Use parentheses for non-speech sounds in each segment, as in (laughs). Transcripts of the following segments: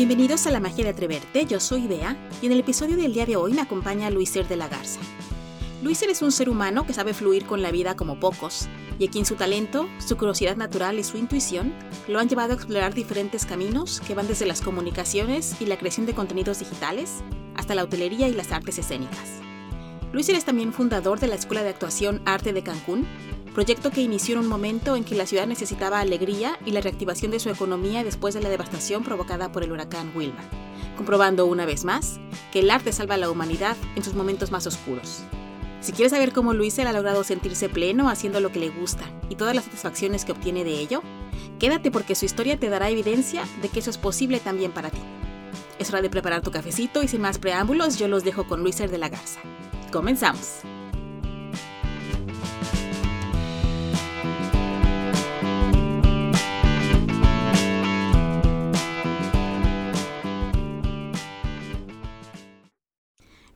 Bienvenidos a La Magia de Atreverte, yo soy Bea y en el episodio del día de hoy me acompaña Luiser de la Garza. Luiser es un ser humano que sabe fluir con la vida como pocos y a quien su talento, su curiosidad natural y su intuición lo han llevado a explorar diferentes caminos que van desde las comunicaciones y la creación de contenidos digitales hasta la hotelería y las artes escénicas. Luiser es también fundador de la Escuela de Actuación Arte de Cancún, proyecto que inició en un momento en que la ciudad necesitaba alegría y la reactivación de su economía después de la devastación provocada por el huracán Wilma, comprobando una vez más que el arte salva a la humanidad en sus momentos más oscuros. Si quieres saber cómo Luis ha logrado sentirse pleno haciendo lo que le gusta y todas las satisfacciones que obtiene de ello, quédate porque su historia te dará evidencia de que eso es posible también para ti. Es hora de preparar tu cafecito y sin más preámbulos yo los dejo con Luiser de la Garza. Comenzamos.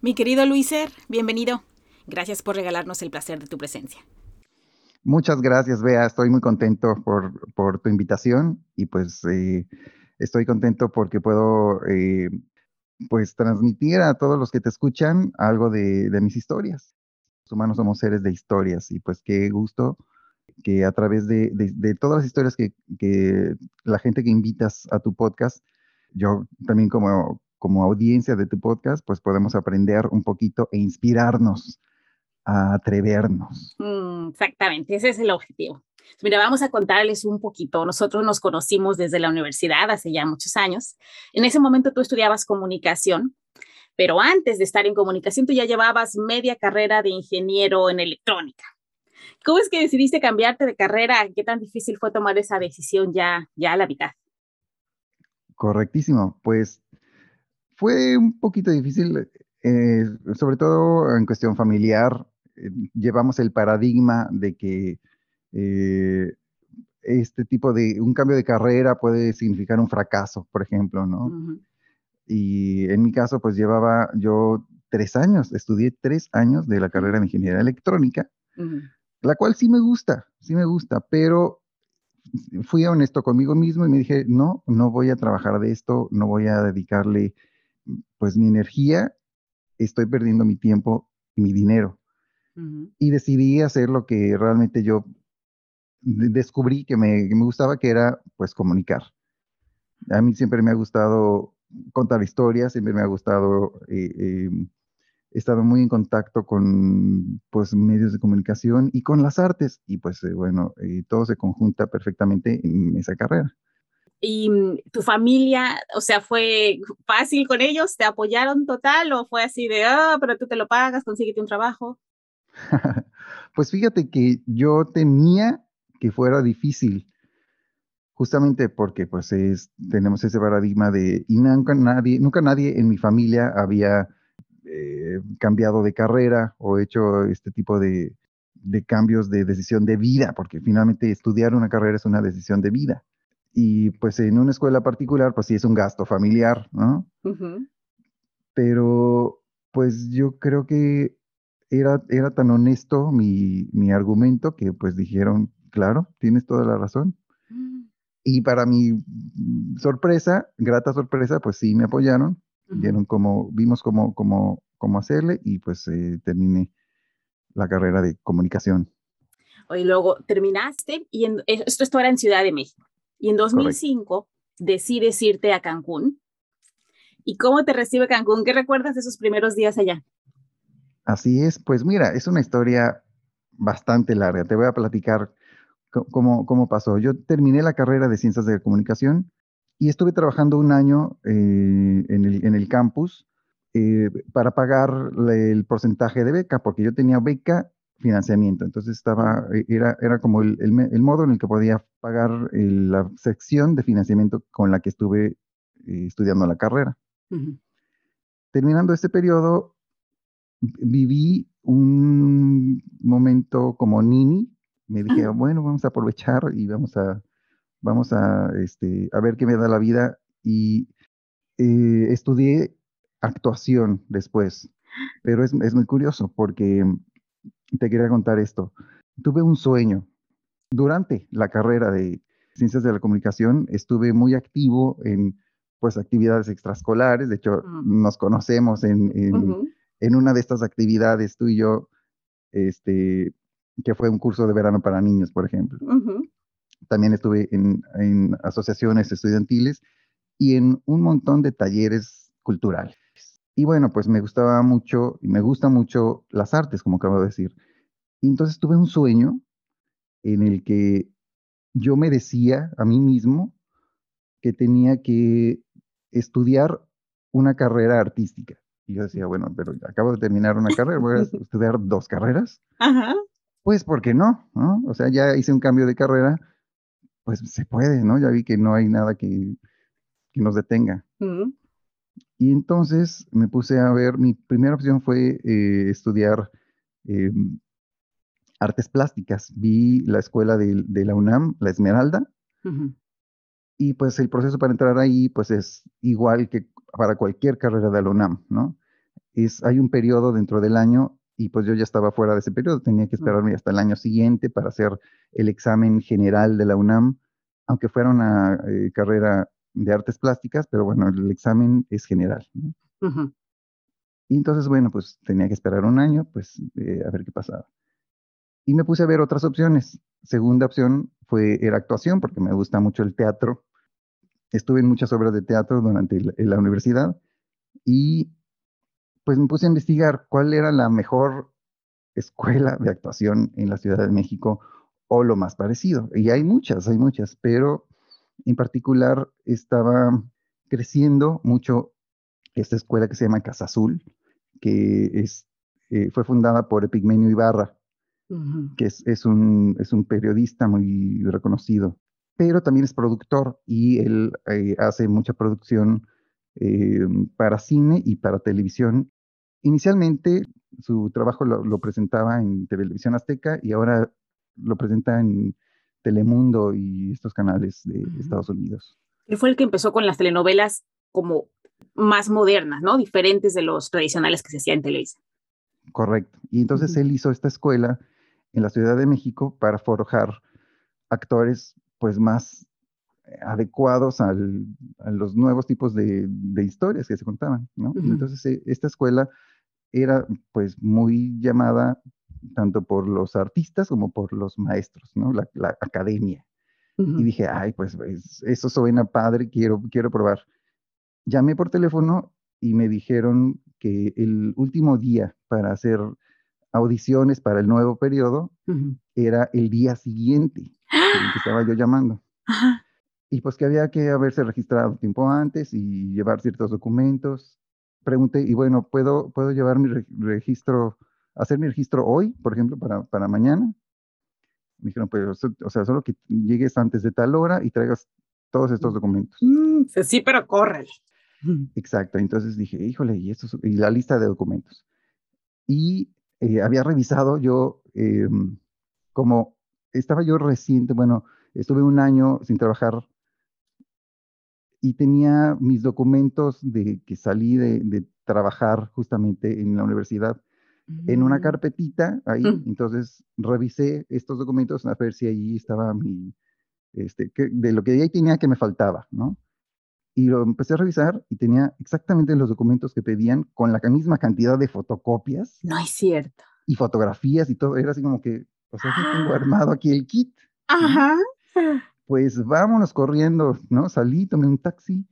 Mi querido Luiser, bienvenido. Gracias por regalarnos el placer de tu presencia. Muchas gracias, Bea. Estoy muy contento por, tu invitación y pues eh, estoy contento porque puedo eh, pues transmitir a todos los que te escuchan algo de, mis historias. Los humanos somos seres de historias y pues qué gusto que a través de, todas las historias que, que, la gente que invitas a tu podcast, yo también como, como audiencia de tu podcast, pues podemos aprender un poquito e inspirarnos a atrevernos. Mm, exactamente, ese es el objetivo. Mira, vamos a contarles un poquito. Nosotros nos conocimos desde la universidad hace ya muchos años. En ese momento tú estudiabas comunicación, pero antes de estar en comunicación tú ya llevabas media carrera de ingeniero en electrónica. ¿Cómo es que decidiste cambiarte de carrera? ¿Qué tan difícil fue tomar esa decisión ya, ya a la mitad? Correctísimo. Pues fue un poquito difícil, eh, sobre todo en cuestión familiar. Eh, llevamos el paradigma de que eh, este tipo de, un cambio de carrera puede significar un fracaso, por ejemplo, ¿no? Y en mi caso, pues llevaba yo tres años, estudié tres años de la carrera de ingeniería electrónica, la cual sí me gusta, sí me gusta, pero fui honesto conmigo mismo y me dije, no, no voy a trabajar de esto, no voy a dedicarle pues mi energía, estoy perdiendo mi tiempo y mi dinero. Y decidí hacer lo que realmente yo descubrí que me, gustaba, que era pues comunicar. A mí siempre me ha gustado contar historias, siempre me ha gustado, eh, em, he estado muy en contacto con pues medios de comunicación y con las artes y pues eh, bueno, eh, todo se conjunta perfectamente en esa carrera y mm, tu familia, o sea, fue fácil con ellos, te apoyaron total o fue así de, ah, pero tú te lo pagas, consíguete un trabajo. (laughs) pues fíjate que yo tenía que fuera difícil, justamente porque pues es, tenemos ese paradigma de, y nunca nadie, nunca nadie en mi familia había eh, cambiado de carrera o hecho este tipo de, de cambios de decisión de vida, porque finalmente estudiar una carrera es una decisión de vida y pues en una escuela particular, pues sí es un gasto familiar, ¿no? Pero pues yo creo que era, era tan honesto mi, mi, argumento que pues dijeron, claro, tienes toda la razón. Mm. Y para mi sorpresa, grata sorpresa, pues sí me apoyaron, vieron cómo, vimos cómo, cómo, cómo hacerle y pues eh, terminé la carrera de comunicación. Y luego terminaste y esto, esto era en Ciudad de México. Y en 2005 decides irte a Cancún. ¿Y cómo te recibe Cancún? ¿Qué recuerdas de esos primeros días allá? Así es, pues mira, es una historia bastante larga. Te voy a platicar cómo, cómo pasó. Yo terminé la carrera de Ciencias de la Comunicación y estuve trabajando un año eh, en, el, en, el, campus eh, para pagar el porcentaje de beca, porque yo tenía beca financiamiento. Entonces estaba, e, era, era como el, el, modo en el que podía pagar la sección de financiamiento con la que estuve eh, estudiando la carrera. Terminando este periodo, viví un momento como nini. Me dije, bueno, vamos a aprovechar y vamos a, vamos a, este, a ver qué me da la vida. Y eh, estudié actuación después. Pero es, es muy curioso porque te quería contar esto. Tuve un sueño. Durante la carrera de Ciencias de la Comunicación estuve muy activo en pues actividades extraescolares, de hecho nos conocemos en, en, una de estas actividades, tú y yo, este, que fue un curso de verano para niños, por ejemplo. También estuve en, en asociaciones estudiantiles y en un montón de talleres culturales. Y bueno, pues me gustaba mucho y me gustan mucho las artes, como acabo de decir. Y entonces tuve un sueño en el que yo me decía a mí mismo que tenía que estudiar una carrera artística. Y yo decía, bueno, pero acabo de terminar una carrera, voy a (laughs) estudiar dos carreras. Ajá. Pues, ¿por qué no? no? O sea, ya hice un cambio de carrera, pues se puede, ¿no? Ya vi que no hay nada que, que nos detenga. Y entonces me puse a ver, mi primera opción fue eh, estudiar em, artes plásticas. Vi la escuela de, la UNAM, la Esmeralda, y pues el proceso para entrar ahí pues es igual que para cualquier carrera de la UNAM, ¿no? Es, hay un periodo dentro del año y pues yo ya estaba fuera de ese periodo, tenía que esperarme hasta el año siguiente para hacer el examen general de la UNAM, aunque fuera una eh, carrera de artes plásticas, pero bueno, el examen es general. Y entonces, bueno, pues tenía que esperar un año, pues eh, a ver qué pasaba. Y me puse a ver otras opciones. Segunda opción fue era actuación, porque me gusta mucho el teatro. Estuve en muchas obras de teatro durante la, universidad y pues me puse a investigar cuál era la mejor escuela de actuación en la Ciudad de México o lo más parecido. Y hay muchas, hay muchas, pero en particular, estaba creciendo mucho esta escuela que se llama Casa Azul, que es, eh, fue fundada por Epigmenio Ibarra, que es, un, es un periodista muy reconocido, pero también es productor y él eh, hace mucha producción eh, para cine y para televisión. Inicialmente su trabajo lo, lo, presentaba en Televisión Azteca y ahora lo presenta en Telemundo y estos canales de Estados Unidos. Él fue el que empezó con las telenovelas como más modernas, ¿no? Diferentes de los tradicionales que se hacían en Televisa. Correcto. Y entonces él hizo esta escuela en la Ciudad de México para forjar actores pues más adecuados a los nuevos tipos de, historias que se contaban, ¿no? Entonces e, esta escuela era pues muy llamada tanto por los artistas como por los maestros, ¿no? La, academia. Y dije, ay, pues, eso suena padre, quiero, quiero probar. Llamé por teléfono y me dijeron que el último día para hacer audiciones para el nuevo periodo era el día siguiente en que estaba yo llamando. Y pues que había que haberse registrado tiempo antes y llevar ciertos documentos. Pregunté, y bueno, ¿puedo, ¿puedo llevar mi registro hacer mi registro hoy, por ejemplo, para, para mañana. Me dijeron, pues, o sea, solo que llegues antes de tal hora y traigas todos estos mm. documentos. Mm, sí, pero corre. (laughs) Exacto, entonces dije, híjole, y, esto y la lista de documentos. Y eh, había revisado yo, em, como estaba yo reciente, bueno, estuve un año sin trabajar y tenía mis documentos de que salí de, de trabajar justamente en la universidad en una mm. carpetita ahí. Mm. (laughs) Entonces revisé estos documentos a ver si ahí estaba mi, este, que, de lo que ahí tenía que me faltaba, ¿no? Y lo empecé a revisar y tenía exactamente los documentos que pedían con la misma cantidad de fotocopias. No es cierto. Y fotografías y todo. Era así como que, o sea, tengo armado aquí el kit. Ajá. Pues vámonos corriendo, ¿no? Salí, tomé un taxi,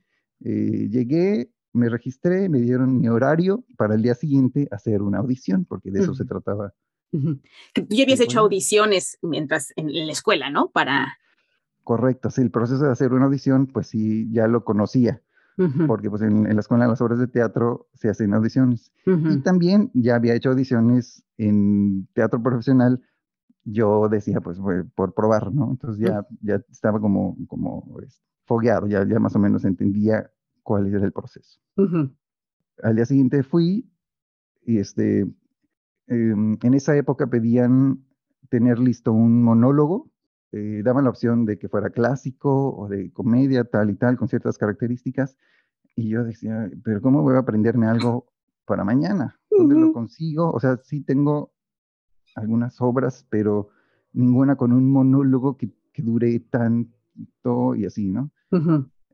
eh, llegué, me registré, me dieron mi horario para el día siguiente hacer una audición, porque de eso se trataba. Tú ya habías hecho audiciones mientras en, la escuela, ¿no? Para... Correcto, sí, el proceso de hacer una audición, pues sí, ya lo conocía, porque pues en, la escuela, en las obras de teatro, se hacen audiciones. Y también ya había hecho audiciones en teatro profesional, yo decía, pues por probar, ¿no? Entonces ya, ya estaba como, como este, fogueado, ya, ya más o menos entendía cuál era el proceso. Al día siguiente fui y este, em, en esa época pedían tener listo un monólogo, eh, daban la opción de que fuera clásico o de comedia, tal y tal, con ciertas características. Y yo decía, pero ¿cómo voy a aprenderme algo para mañana? ¿Dónde lo consigo? O sea, sí tengo algunas obras, pero ninguna con un monólogo que, que dure tanto y así, ¿no?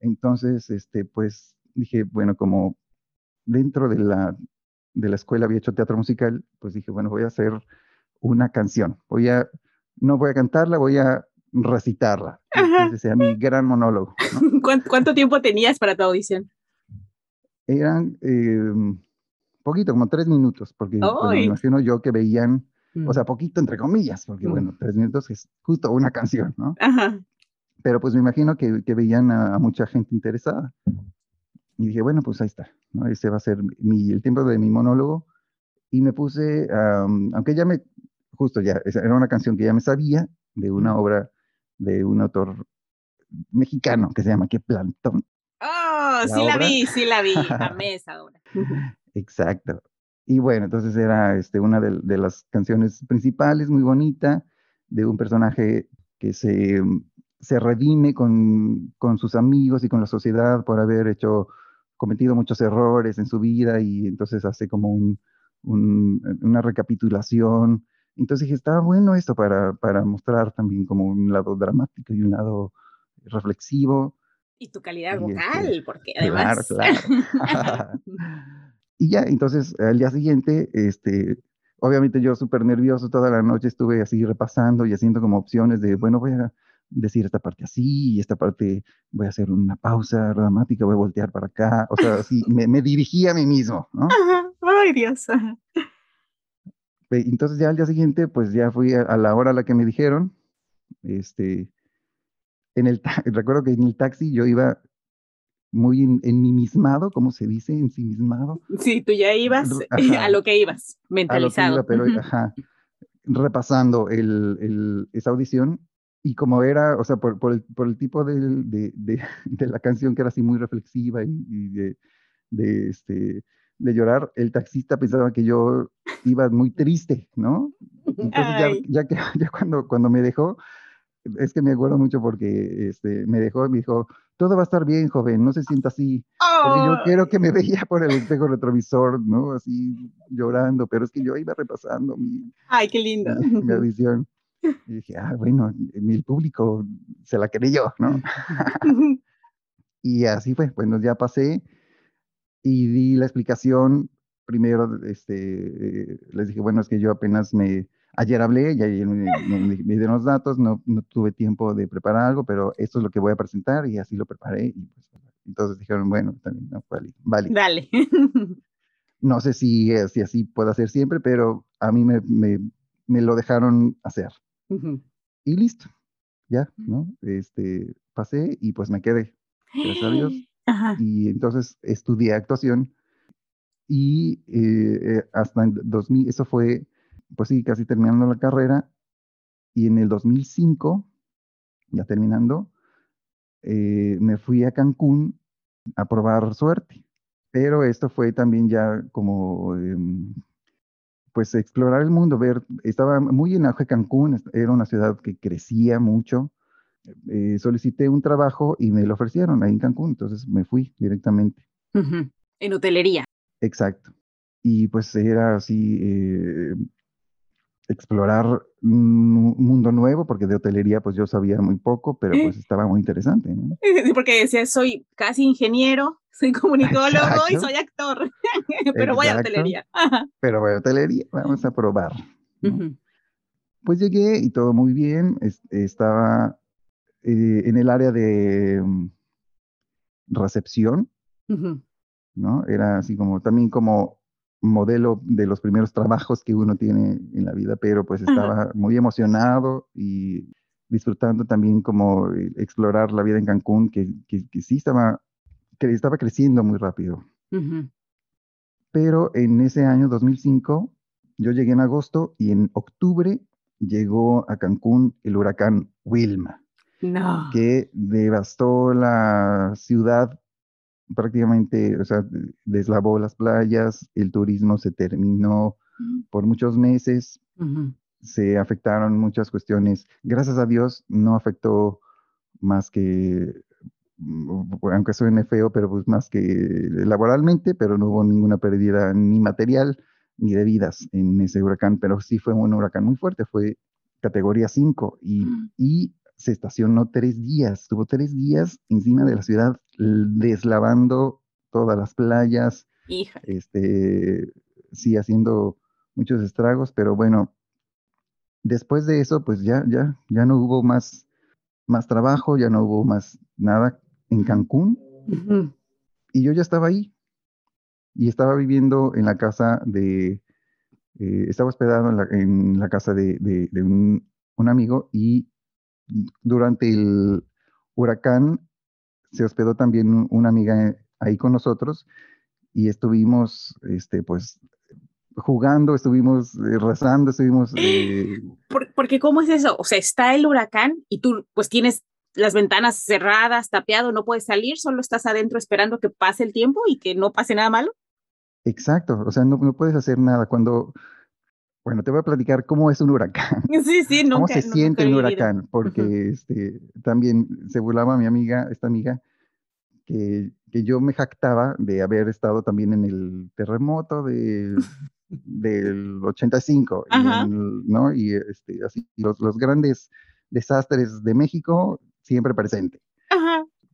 Entonces, este, pues dije, bueno, como dentro de la, de la escuela había hecho teatro musical, pues dije, bueno, voy a hacer una canción. Voy a, no voy a cantarla, voy a recitarla. Ese sea mi gran monólogo. (laughs) ¿Cuánto, tiempo tenías para tu audición? Eran eh, poquito, como tres minutos, porque pues, me imagino yo que veían, o sea, mm. poquito entre comillas, porque mm. bueno, tres minutos es justo una canción, ¿no? Ajá. Pero pues me imagino que, que veían a, mucha gente interesada. Y dije, bueno, pues ahí está, ¿no? Ese va a ser mi, el tiempo de mi monólogo. Y me puse, aunque ya me, justo ya, era una canción que ya me sabía, de una obra de un autor mexicano que se llama ¿Qué Plantón? Oh, sí la vi, sí la vi, (laughs) amé esa obra. (laughs) Exacto. Y bueno, entonces era este, una de, las canciones principales, muy bonita, de un personaje que se, se redime con, con, sus amigos y con la sociedad por haber hecho, cometido muchos errores en su vida y entonces hace como un, una recapitulación. Entonces dije, estaba bueno esto para, para mostrar también como un lado dramático y un lado reflexivo. Y tu calidad este, vocal, porque además... Claro, claro. (laughs) (laughs) Y ya, entonces al día siguiente, este, obviamente yo súper nervioso toda la noche estuve así repasando y haciendo como opciones de, bueno, voy a decir esta parte así y esta parte voy a hacer una pausa dramática, voy a voltear para acá, o sea, así me, me dirigí a mí mismo, ¿no? Ay, Dios. Entonces ya al día siguiente, pues ya fui a, la hora a la que me dijeron, este, en el, recuerdo que en el taxi yo iba muy en, enmimismado, como se dice, ensimismado. Sí, tú ya ibas (laughs) a lo que ibas, mentalizado. pero, ajá, repasando el, el, esa audición y como era, o sea, por, por, el, por el, tipo de, de, (laughs) de, la canción que era así muy reflexiva y, de, de, este, de llorar, el taxista pensaba que yo iba muy triste, ¿no? Entonces ya, ya, que, (laughs) ya cuando, cuando me dejó, es que me acuerdo mucho porque este, me dejó y me dijo, todo va a estar bien, joven, no se sienta así. Porque yo quiero que me (laughs) veía por el espejo retrovisor, ¿no? Así llorando, pero es que yo iba repasando mi, Ay, qué lindo. mi, audición. Y dije, ah, bueno, el público se la creyó, ¿no? (laughs) y así fue, bueno, ya pasé y di la explicación. Primero, este, les dije, bueno, es que yo apenas me, Ayer hablé y ayer me, dieron los datos, no, no, tuve tiempo de preparar algo, pero esto es lo que voy a presentar y así lo preparé. Y pues, entonces dijeron, bueno, también, no, vale. vale. Dale. (laughs) no sé si, si así puede hacer siempre, pero a mí me, me, me lo dejaron hacer. Y listo, ya, ¿no? Este, pasé y pues me quedé, gracias a Dios. (gasps) Y entonces estudié actuación y eh, eh, hasta en 2000, eso fue pues sí, casi terminando la carrera. Y en el 2005, ya terminando, eh, me fui a Cancún a probar suerte. Pero esto fue también ya como, em, pues explorar el mundo, ver, estaba muy en auge Cancún, era una ciudad que crecía mucho. Eh, solicité un trabajo y me lo ofrecieron ahí en Cancún, entonces me fui directamente. En hotelería. Exacto. Y pues era así, eh, explorar un mundo nuevo, porque de hotelería pues yo sabía muy poco, pero pues estaba muy interesante. ¿no? (laughs) Porque decía, soy casi ingeniero, soy comunicólogo y soy actor, (laughs) pero voy a hotelería. pero voy a hotelería, vamos a probar. Pues llegué y todo muy bien, estaba eh, en el área de mm, recepción, ¿no? Era así como, también como modelo de los primeros trabajos que uno tiene en la vida, pero pues estaba muy emocionado y disfrutando también como eh, explorar la vida en Cancún, que, que, sí estaba, que estaba creciendo muy rápido. Pero en ese año 2005, yo llegué en agosto y en octubre llegó a Cancún el huracán Wilma, que devastó la ciudad prácticamente, o sea, deslavó las playas, el turismo se terminó por muchos meses, se afectaron muchas cuestiones. Gracias a Dios no afectó más que, mm, aunque suene feo, pero pues más que laboralmente, pero no hubo ninguna pérdida ni material ni de vidas en ese huracán, pero sí fue un huracán muy fuerte, fue categoría 5 y, y se estacionó tres días, estuvo tres días encima de la ciudad deslavando todas las playas, este, sí, haciendo muchos estragos, pero bueno, después de eso, pues ya, ya, ya no hubo más, más trabajo, ya no hubo más nada en Cancún. Y yo ya estaba ahí. Y estaba viviendo en la casa de, eh, estaba hospedado en la, casa de, un, un, amigo y durante el huracán se hospedó también una amiga ahí con nosotros y estuvimos, este, pues, jugando, estuvimos eh, rezando, estuvimos... Eh, (gasps) porque ¿cómo es eso? O sea, está el huracán y tú pues tienes las ventanas cerradas, tapeado, no puedes salir, solo estás adentro esperando que pase el tiempo y que no pase nada malo. Exacto, o sea, no, no puedes hacer nada. Cuando, bueno, te voy a platicar cómo es un huracán. (laughs) Sí, sí, nunca, ¿Cómo se siente un huracán? Porque este, también se burlaba mi amiga, esta amiga, que, que, yo me jactaba de haber estado también en el terremoto de, del (laughs) 85, ¿no? Y este, así, los, los grandes desastres de México siempre presente.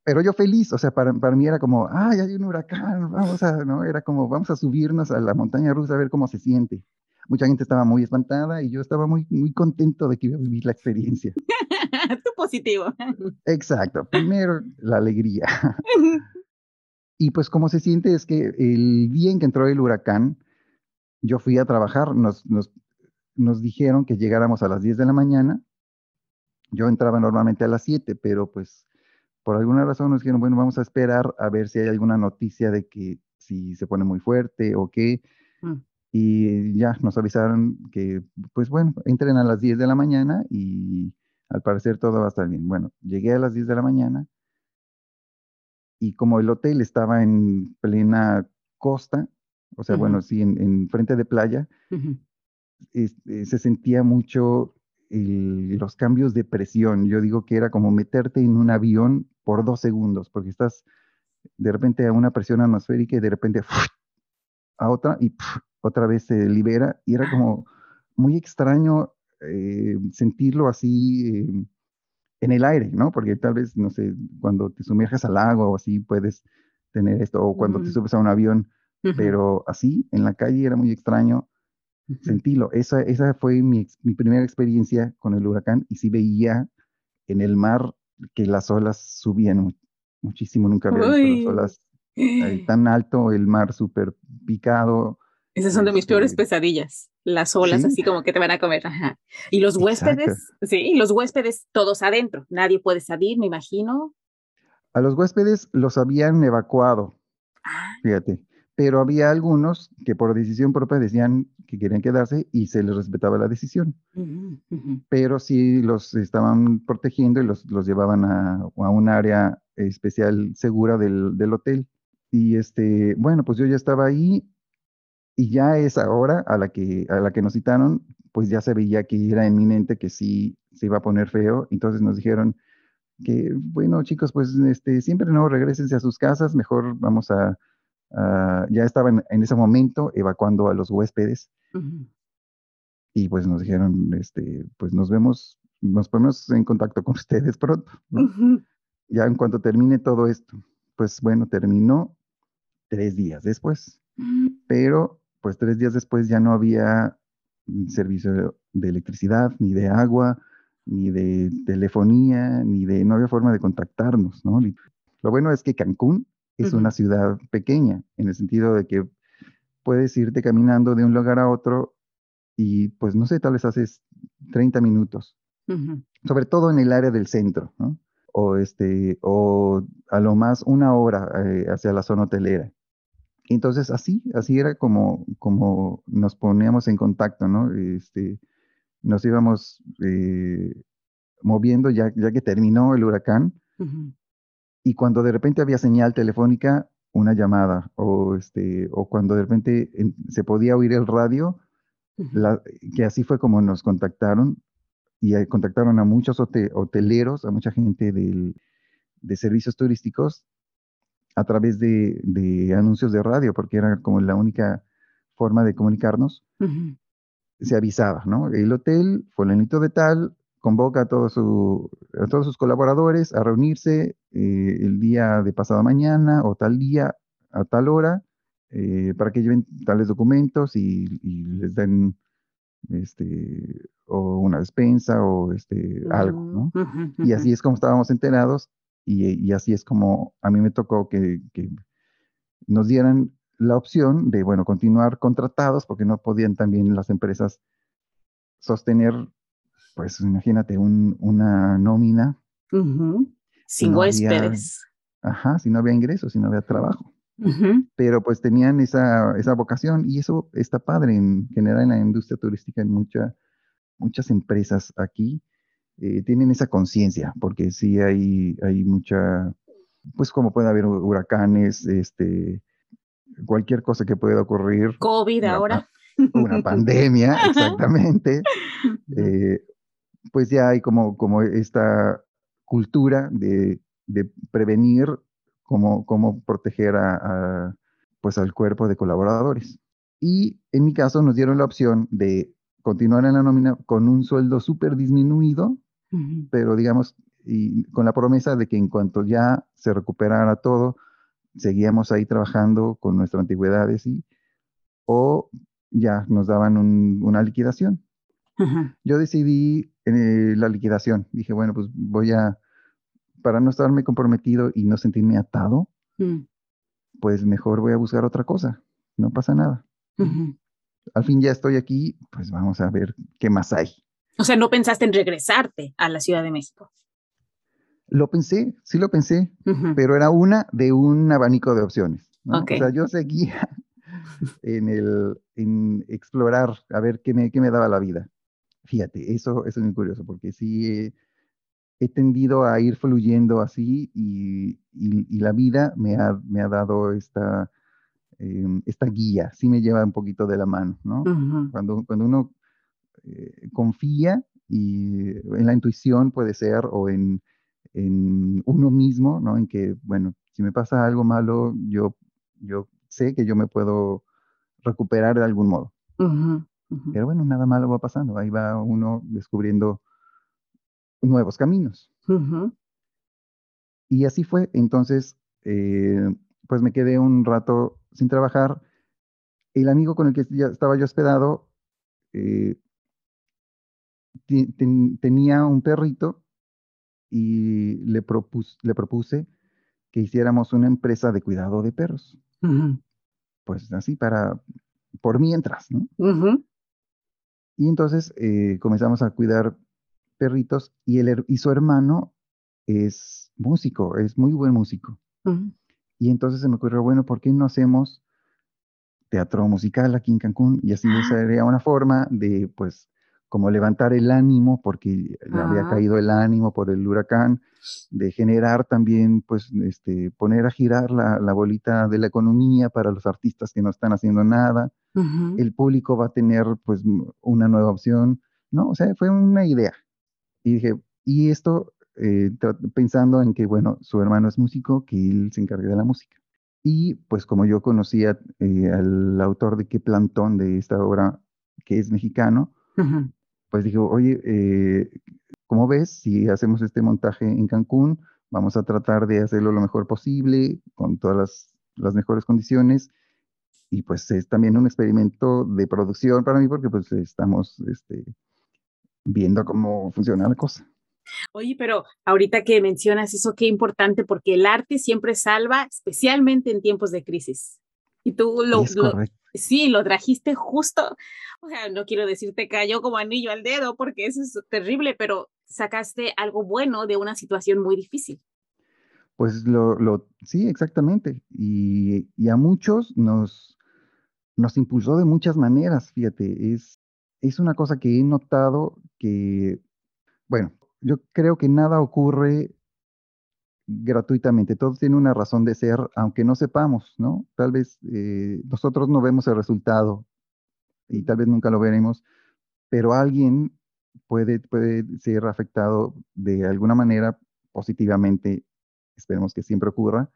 Pero yo feliz, o sea, para, para mí era como, ay, hay un huracán, vamos a, ¿no? Era como, vamos a subirnos a la montaña rusa a ver cómo se siente. Mucha gente estaba muy espantada y yo estaba muy, muy contento de que iba a vivir la experiencia. (laughs) Tú positivo. Exacto, primero la alegría. (laughs) y pues cómo se siente es que el día en que entró el huracán, yo fui a trabajar, nos, nos, nos dijeron que llegáramos a las 10 de la mañana yo entraba normalmente a las 7, pero pues por alguna razón nos dijeron, bueno, vamos a esperar a ver si hay alguna noticia de que si se pone muy fuerte o qué. Y ya nos avisaron que, pues bueno, entren a las 10 de la mañana y al parecer todo va a estar bien. Bueno, llegué a las 10 de la mañana y como el hotel estaba en plena costa, o sea, bueno, sí, en, frente de playa, este, se sentía mucho los cambios de presión. Yo digo que era como meterte en un avión por dos segundos, porque estás de repente a una presión atmosférica y de repente a otra y otra vez se libera. Y era como muy extraño eh, sentirlo así eh, en el aire, ¿no? Porque tal vez, no sé, cuando te sumerges al lago o así puedes tener esto, o cuando te subes a un avión, pero así en la calle era muy extraño Sentilo. Esa, esa fue mi, mi, primera experiencia con el huracán y sí veía en el mar que las olas subían muchísimo. Nunca había visto las olas tan alto, el mar súper picado. Esas son de mis peores pesadillas, las olas así como que te van a comer. Y los huéspedes, sí, los huéspedes todos adentro, nadie puede salir, me imagino. A los huéspedes los habían evacuado, ah. fíjate pero había algunos que por decisión propia decían que querían quedarse y se les respetaba la decisión. Pero sí los estaban protegiendo y los, los llevaban a, a, un área especial segura del, del, hotel. Y este, bueno, pues yo ya estaba ahí y ya esa hora a la que, a la que nos citaron, pues ya se veía que era inminente que sí se iba a poner feo. Entonces nos dijeron que, bueno, chicos, pues este, siempre no regresense a sus casas, mejor vamos a ya estaban en ese momento evacuando a los huéspedes y pues nos dijeron, este, pues nos vemos, nos ponemos en contacto con (laughs) ustedes pronto. Ya en cuanto termine todo esto, pues bueno, terminó tres días después, mm. pero pues tres días después ya no había servicio de electricidad, ni de agua, ni de telefonía, ni de, no había forma de contactarnos, ¿no? Lo bueno es que Cancún es una ciudad pequeña, en el sentido de que puedes irte caminando de un lugar a otro y pues no sé, tal vez haces 30 minutos, sobre todo en el área del centro, ¿no? O, este, o a lo más una hora eh, hacia la zona hotelera. Entonces así, así era como, como nos poníamos en contacto, ¿no? Este, nos íbamos eh, moviendo ya, ya que terminó el huracán y cuando de repente había señal telefónica, una llamada, o, este, o cuando de repente se podía oír el radio, que así fue como nos contactaron, y contactaron a muchos hoteleros, a mucha gente de servicios turísticos, a través de, anuncios de radio, porque era como la única forma de comunicarnos. Se avisaba, ¿no? El hotel, fulanito de tal, convoca a, todos sus colaboradores a reunirse eh, el día de pasado mañana o tal día a tal hora eh, para que lleven tales documentos y, les den este, o una despensa o este, algo, ¿no? Y así es como estábamos enterados y, así es como a mí me tocó que, nos dieran la opción de, bueno, continuar contratados porque no podían también las empresas sostener, pues imagínate, una nómina. Sin huéspedes. Ajá, si no había ingresos, si no había trabajo. Pero pues tenían esa, esa, vocación y eso está padre en general en la industria turística, en mucha, muchas empresas aquí eh, tienen esa conciencia, porque sí hay, hay mucha, pues como puede haber huracanes, este, cualquier cosa que pueda ocurrir. COVID ahora. Una pandemia, (laughs) exactamente. Eh, pues ya hay como, como esta cultura de, de prevenir cómo, cómo proteger a, pues al cuerpo de colaboradores. Y en mi caso nos dieron la opción de continuar en la nómina con un sueldo súper disminuido, pero digamos, y con la promesa de que en cuanto ya se recuperara todo, seguíamos ahí trabajando con nuestras antigüedades y, o ya nos daban una liquidación. Yo decidí eh, la liquidación. Dije, bueno, pues voy a, para no estarme comprometido y no sentirme atado, mm. pues mejor voy a buscar otra cosa. No pasa nada. Al fin ya estoy aquí, pues vamos a ver qué más hay. O sea, no pensaste en regresarte a la Ciudad de México. Lo pensé, sí lo pensé, pero era una de un abanico de opciones. O sea, yo seguía (laughs) en el en explorar a ver qué me, qué me daba la vida. Fíjate, eso, eso es muy curioso, porque sí he tendido a ir fluyendo así y, la vida me ha, me ha dado esta, em, esta guía, sí me lleva un poquito de la mano, ¿no? cuando, cuando uno eh, confía y en la intuición puede ser o en, en, uno mismo, ¿no? En que, bueno, si me pasa algo malo, yo, yo sé que yo me puedo recuperar de algún modo. Pero bueno, nada malo va pasando, ahí va uno descubriendo nuevos caminos. Y así fue. Entonces, eh, pues me quedé un rato sin trabajar. El amigo con el que ya estaba yo hospedado eh, tenía un perrito y le, le propuse que hiciéramos una empresa de cuidado de perros. Pues así para, por mientras, ¿no? Y entonces eh, comenzamos a cuidar perritos y, el, y su hermano es músico, es muy buen músico. Y entonces se me ocurrió, bueno, ¿por qué no hacemos teatro musical aquí en Cancún? Y así ah. sería una forma de, pues, como levantar el ánimo, porque le había caído el ánimo por el huracán, de generar también, pues, este, poner a girar la, la bolita de la economía para los artistas que no están haciendo nada. El público va a tener, pues, una nueva opción, ¿no? O sea, fue una idea. Y dije, y esto eh, pensando en que, bueno, su hermano es músico, que él se encargue de la música. Y pues como yo conocía eh, al autor de Qué Plantón de esta obra, que es mexicano, pues dijo, oye, eh, ¿cómo ves si hacemos este montaje en Cancún? Vamos a tratar de hacerlo lo mejor posible, con todas las, las mejores condiciones. Y pues es también un experimento de producción para mí porque pues estamos este, viendo cómo funciona la cosa. Oye, pero ahorita que mencionas eso, qué importante, porque el arte siempre salva, especialmente en tiempos de crisis. Y tú lo, sí, lo trajiste justo, o sea, no quiero decirte cayó como anillo al dedo, porque eso es terrible, pero sacaste algo bueno de una situación muy difícil. Pues lo, lo sí, exactamente. Y, y, a muchos nos, nos impulsó de muchas maneras, fíjate, es, es una cosa que he notado que, bueno, yo creo que nada ocurre gratuitamente, todo tiene una razón de ser, aunque no sepamos, ¿no? Tal vez eh, nosotros no vemos el resultado y tal vez nunca lo veremos, pero alguien puede, puede ser afectado de alguna manera positivamente, esperemos que siempre ocurra,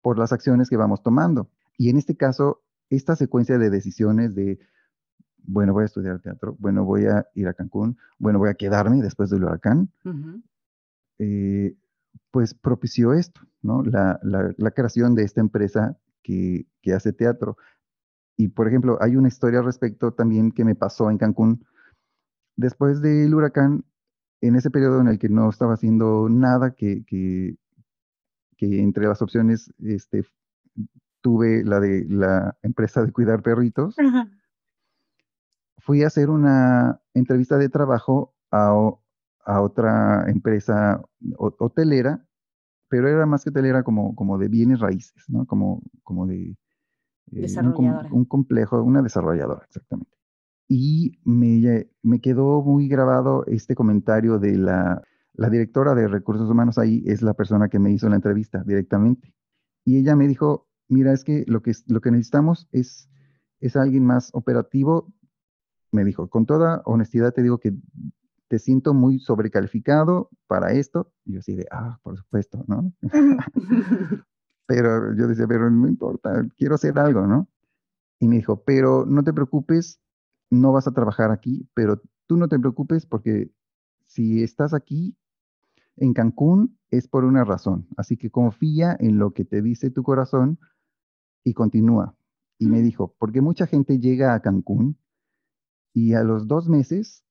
por las acciones que vamos tomando. Y en este caso, esta secuencia de decisiones de bueno, voy a estudiar teatro, bueno, voy a ir a Cancún, bueno, voy a quedarme después del huracán, eh, pues propició esto, ¿no? La, creación de esta empresa que, que, hace teatro. Y, por ejemplo, hay una historia al respecto también que me pasó en Cancún. Después del huracán, en ese periodo en el que no estaba haciendo nada, que, que, entre las opciones este, tuve la de la empresa de cuidar perritos, fui a hacer una entrevista de trabajo a, otra empresa hotelera, pero era más que hotelera como, como de bienes raíces, ¿no? Como, como de... Eh, desarrolladora. Un, complejo, una desarrolladora, exactamente. Y me, me quedó muy grabado este comentario de la, la directora de recursos humanos ahí, es la persona que me hizo la entrevista directamente. Y ella me dijo, mira, es que lo que, lo que necesitamos es, es alguien más operativo. Me dijo, con toda honestidad te digo que te siento muy sobrecalificado para esto. Y yo así de, ah, por supuesto, ¿no? (laughs) pero yo decía, pero no importa, quiero hacer algo, ¿no? Y me dijo, pero no te preocupes, no vas a trabajar aquí, pero tú no te preocupes porque si estás aquí en Cancún es por una razón. Así que confía en lo que te dice tu corazón y continúa. Y me dijo, porque mucha gente llega a Cancún y a los dos meses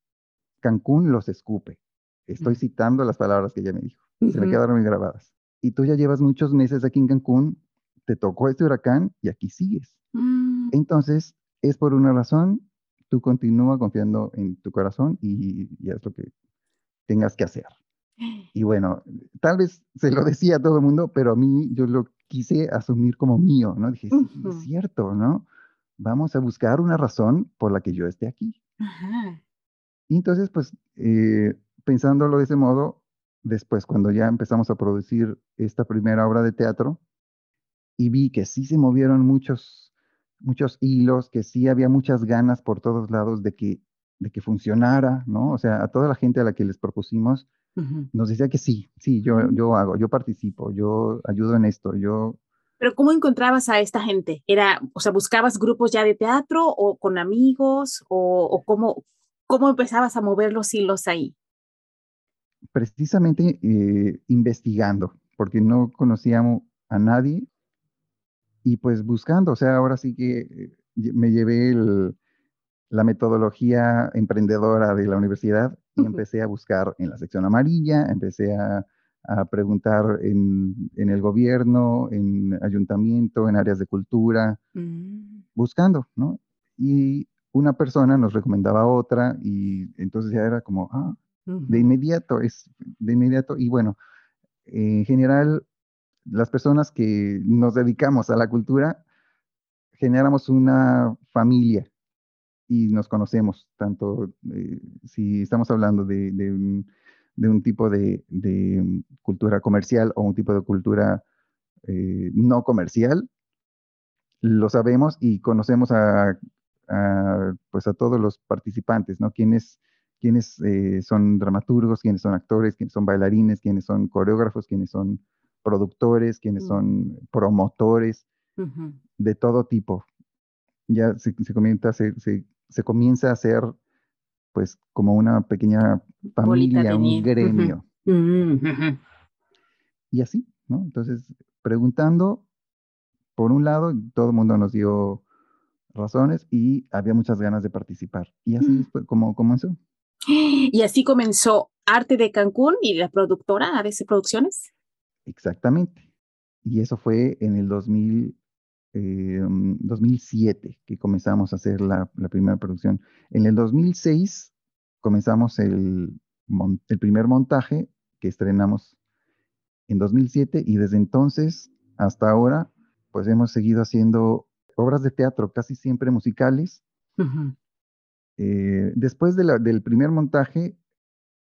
Cancún los escupe. Estoy citando las palabras que ella me dijo. Se me quedaron muy grabadas. Y tú ya llevas muchos meses aquí en Cancún, te tocó este huracán y aquí sigues. Mm. Entonces, es por una razón, tú continúa confiando en tu corazón y, y es lo que tengas que hacer. (gasps) Y bueno, tal vez se lo decía a todo el mundo, pero a mí yo lo quise asumir como mío, ¿no? Dije, sí, es cierto, ¿no? Vamos a buscar una razón por la que yo esté aquí. Y entonces, pues, eh, pensándolo de ese modo, después, cuando ya empezamos a producir esta primera obra de teatro, y vi que sí se movieron muchos, muchos hilos, que sí había muchas ganas por todos lados de que, de que funcionara, ¿no? O sea, a toda la gente a la que les propusimos, nos decía que sí, sí, yo, yo hago, yo participo, yo ayudo en esto, yo... Pero ¿cómo encontrabas a esta gente? Era, o sea, ¿buscabas grupos ya de teatro o con amigos o, cómo, cómo empezabas a mover los hilos ahí? Precisamente eh, investigando, porque no conocíamos a nadie y pues buscando, o sea, ahora sí que eh, me llevé el, la metodología emprendedora de la universidad y empecé a buscar en la sección amarilla, empecé a, preguntar en, el gobierno, en ayuntamiento, en áreas de cultura, mm. buscando, ¿no? Y una persona nos recomendaba otra y entonces ya era como, ah, de inmediato, es de inmediato. Y bueno, en general, las personas que nos dedicamos a la cultura, generamos una familia y nos conocemos, tanto eh, si estamos hablando de, un, tipo de, cultura comercial o un tipo de cultura eh, no comercial, lo sabemos y conocemos a, pues a todos los participantes, ¿no? Quienes, quienes eh, son dramaturgos, quienes son actores, quienes son bailarines, quienes son coreógrafos, quienes son productores, quienes son promotores, de todo tipo. Ya se, se comienza, se, se, se comienza a hacer pues como una pequeña familia, un gremio. Y así, ¿no? Entonces, preguntando, por un lado, todo el mundo nos dio razones y había muchas ganas de participar. Y así mm. fue como comenzó. (gasps) Y así comenzó Arte de Cancún y la productora ABC Producciones. Exactamente. Y eso fue en el 2000, 2007 em, que comenzamos a hacer la, primera producción. En el 2006 comenzamos el, el primer montaje que estrenamos en 2007 y desde entonces hasta ahora pues hemos seguido haciendo obras de teatro, casi siempre musicales. Eh, después del primer montaje,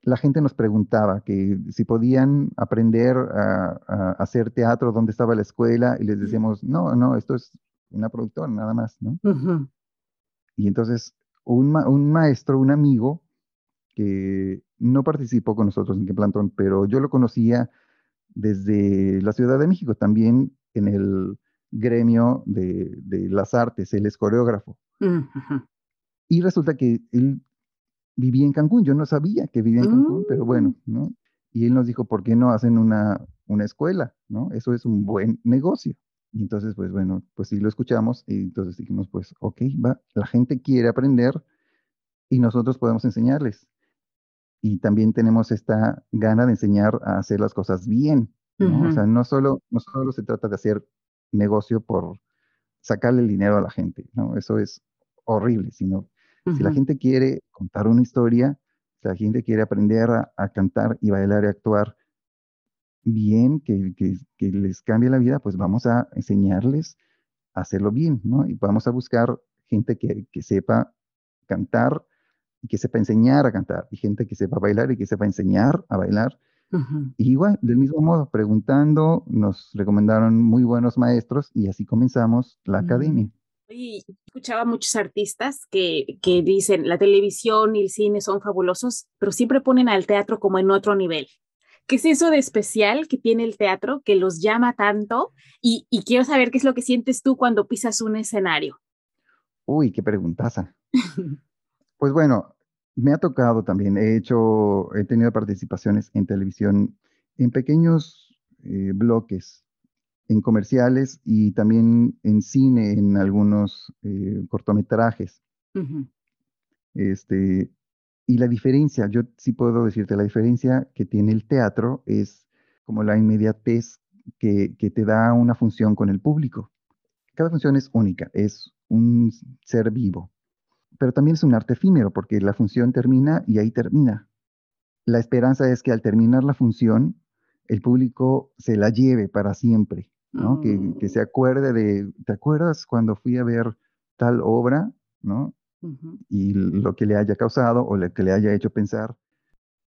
la gente nos preguntaba que si podían aprender a, hacer teatro, dónde estaba la escuela, y les decíamos, no, no, esto es una productora, nada más, ¿no? Y entonces un, maestro, un amigo, que no participó con nosotros en que plantón, pero yo lo conocía desde la Ciudad de México, también en el gremio de, las artes, él es coreógrafo. Y resulta que él vivía en Cancún. Yo no sabía que vivía en Cancún, pero bueno, Mm. ¿no? Y él nos dijo, ¿por qué no hacen una, una escuela? ¿no? Eso es un buen negocio. Y entonces, pues bueno, pues sí lo escuchamos y entonces dijimos, pues, ok, va, la gente quiere aprender y nosotros podemos enseñarles. Y también tenemos esta gana de enseñar a hacer las cosas bien, ¿no? O sea, no solo, no solo se trata de hacer negocio por sacarle el dinero a la gente, ¿no? Eso es horrible, sino si la gente quiere contar una historia, si la gente quiere aprender a, a cantar y bailar y actuar bien, que, que, que les cambie la vida, pues vamos a enseñarles a hacerlo bien, ¿no? Y vamos a buscar gente que, que sepa cantar y que sepa enseñar a cantar, y gente que sepa bailar y que sepa enseñar a bailar. Ujú. Y igual, del mismo modo, preguntando, nos recomendaron muy buenos maestros y así comenzamos la academia. Mm. Oye, y escuchaba a muchos artistas que, que dicen la televisión y el cine son fabulosos, pero siempre ponen al teatro como en otro nivel. ¿Qué es eso de especial que tiene el teatro que los llama tanto? Y, y quiero saber qué es lo que sientes tú cuando pisas un escenario. Uy, qué preguntaza. (laughs) Pues bueno, me ha tocado también, he hecho, he tenido participaciones en televisión en pequeños eh, bloques, en comerciales y también en cine, en algunos eh, cortometrajes. Ujú. Este, y la diferencia, yo sí puedo decirte, la diferencia que tiene el teatro es como la inmediatez que, que te da una función con el público. Cada función es única, es un ser vivo, pero también es un arte efímero porque la función termina y ahí termina. La esperanza es que al terminar la función, el público se la lleve para siempre, ¿no? Que, que se Mm. acuerde de, ¿te acuerdas cuando fui a ver tal obra, ¿no? Y lo que le haya causado o lo que le haya hecho pensar.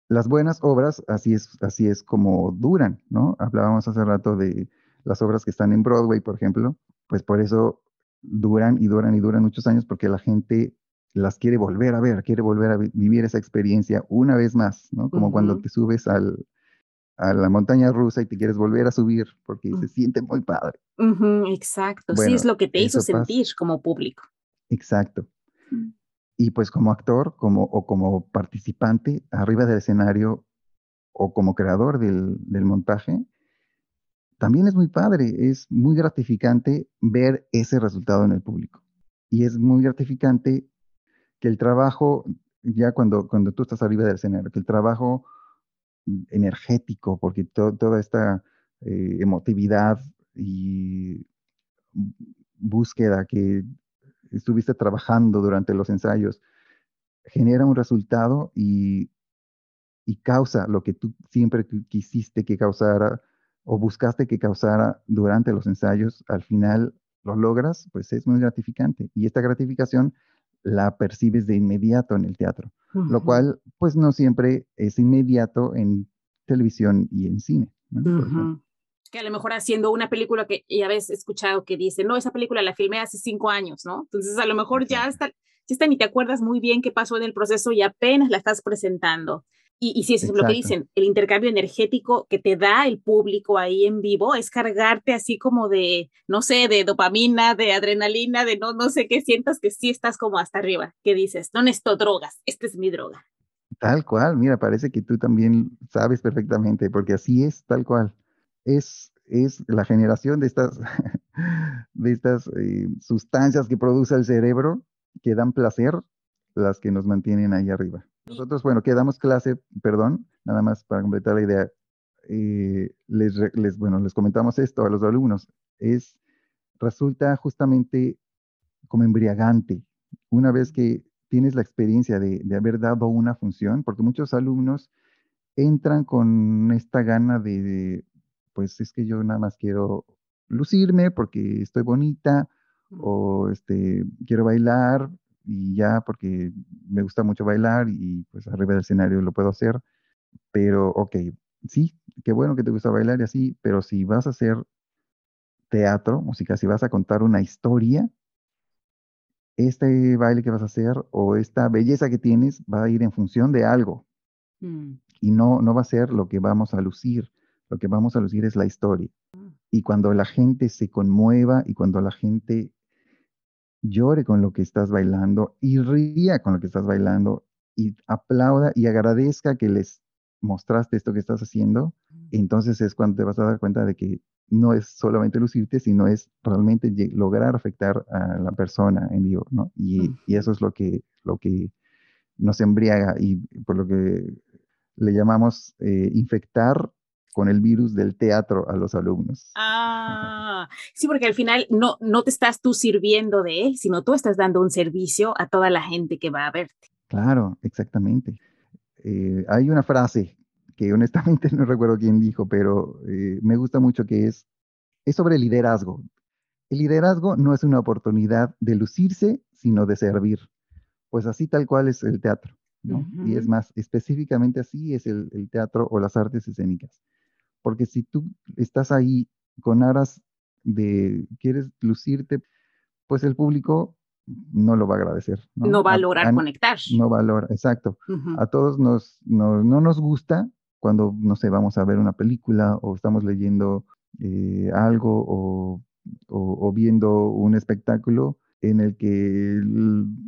Las buenas obras, así es, así es como duran, ¿no? Hablábamos hace rato de las obras que están en Broadway, por ejemplo, pues por eso duran y duran y duran muchos años porque la gente las quiere volver a ver, quiere volver a vi- vivir esa experiencia una vez más, ¿no? Como cuando te subes al, a la montaña rusa y te quieres volver a subir porque se Mm. siente muy padre. Ujú, exacto, sí, es Bueno, lo que te hizo eso pasa, sentir como público. exacto. Mm. Y pues como actor como, o como participante arriba del escenario o como creador del, del montaje, también es muy padre, es muy gratificante ver ese resultado en el público. Y es muy gratificante que el trabajo, ya cuando, cuando tú estás arriba del escenario, que el trabajo mm, energético, porque to- toda esta eh, emotividad y búsqueda que estuviste trabajando durante los ensayos, genera un resultado y, y causa lo que tú siempre qui- quisiste que causara o buscaste que causara durante los ensayos, al final lo logras, pues es muy gratificante. Y esta gratificación la percibes de inmediato en el teatro, lo cual pues no siempre es inmediato en televisión y en cine, ¿no? Ejemplo. ujú. Que a lo mejor haciendo una película que ya habéis escuchado que dice, no, esa película la filmé hace cinco años, ¿no? Entonces a lo mejor ya está, ya está, ni te acuerdas muy bien qué pasó en el proceso y apenas la estás presentando. Y, y sí, eso es lo que dicen, el intercambio energético que te da el público ahí en vivo es cargarte así como de, no sé, de dopamina, de adrenalina, de no, no sé qué sientas que sí estás como hasta arriba, que dices, no necesito drogas, esta es mi droga. Tal cual, mira, parece que tú también sabes perfectamente, porque así es, tal cual. Es, es la generación de estas, (laughs) de estas eh, sustancias que produce el cerebro que dan placer, las que nos mantienen ahí arriba. Nosotros, bueno, que damos clase, perdón, nada más para completar la idea, eh, les, les, bueno, les comentamos esto a los alumnos, es, resulta justamente como embriagante. Una vez que tienes la experiencia de, de haber dado una función, porque muchos alumnos entran con esta gana de, de, pues es que yo nada más quiero lucirme porque estoy bonita o este, quiero bailar y ya porque me gusta mucho bailar y pues arriba del escenario lo puedo hacer, pero ok, sí, qué bueno que te gusta bailar y así, pero si vas a hacer teatro, música, si vas a contar una historia, este baile que vas a hacer o esta belleza que tienes va a ir en función de algo mm, y no, no va a ser lo que vamos a lucir. Lo que vamos a lucir es la historia. Y cuando la gente se conmueva y cuando la gente llore con lo que estás bailando y ría con lo que estás bailando y aplauda y agradezca que les mostraste esto que estás haciendo, entonces es cuando te vas a dar cuenta de que no es solamente lucirte, sino es realmente lograr afectar a la persona en vivo, ¿no? Y, eso es lo que, lo que nos embriaga y por lo que le llamamos eh, infectar con el virus del teatro a los alumnos. Ah, sí, porque al final no, no te estás tú sirviendo de él, sino tú estás dando un servicio a toda la gente que va a verte. Claro, exactamente. Eh, hay una frase que (laughs) honestamente no recuerdo quién dijo, pero eh, me gusta mucho que es, es sobre liderazgo. El liderazgo no es una oportunidad de lucirse, sino de servir. Pues así tal cual es el teatro. ¿no? Y es más, específicamente así es el, el, teatro o las artes escénicas. Porque si tú estás ahí con aras de quieres lucirte, pues el público no lo va a agradecer. No, va a lograr conectar. No valora, exacto. A todos nos, no nos gusta cuando, no sé, vamos a ver una película o estamos leyendo eh, algo o, o, viendo un espectáculo en el que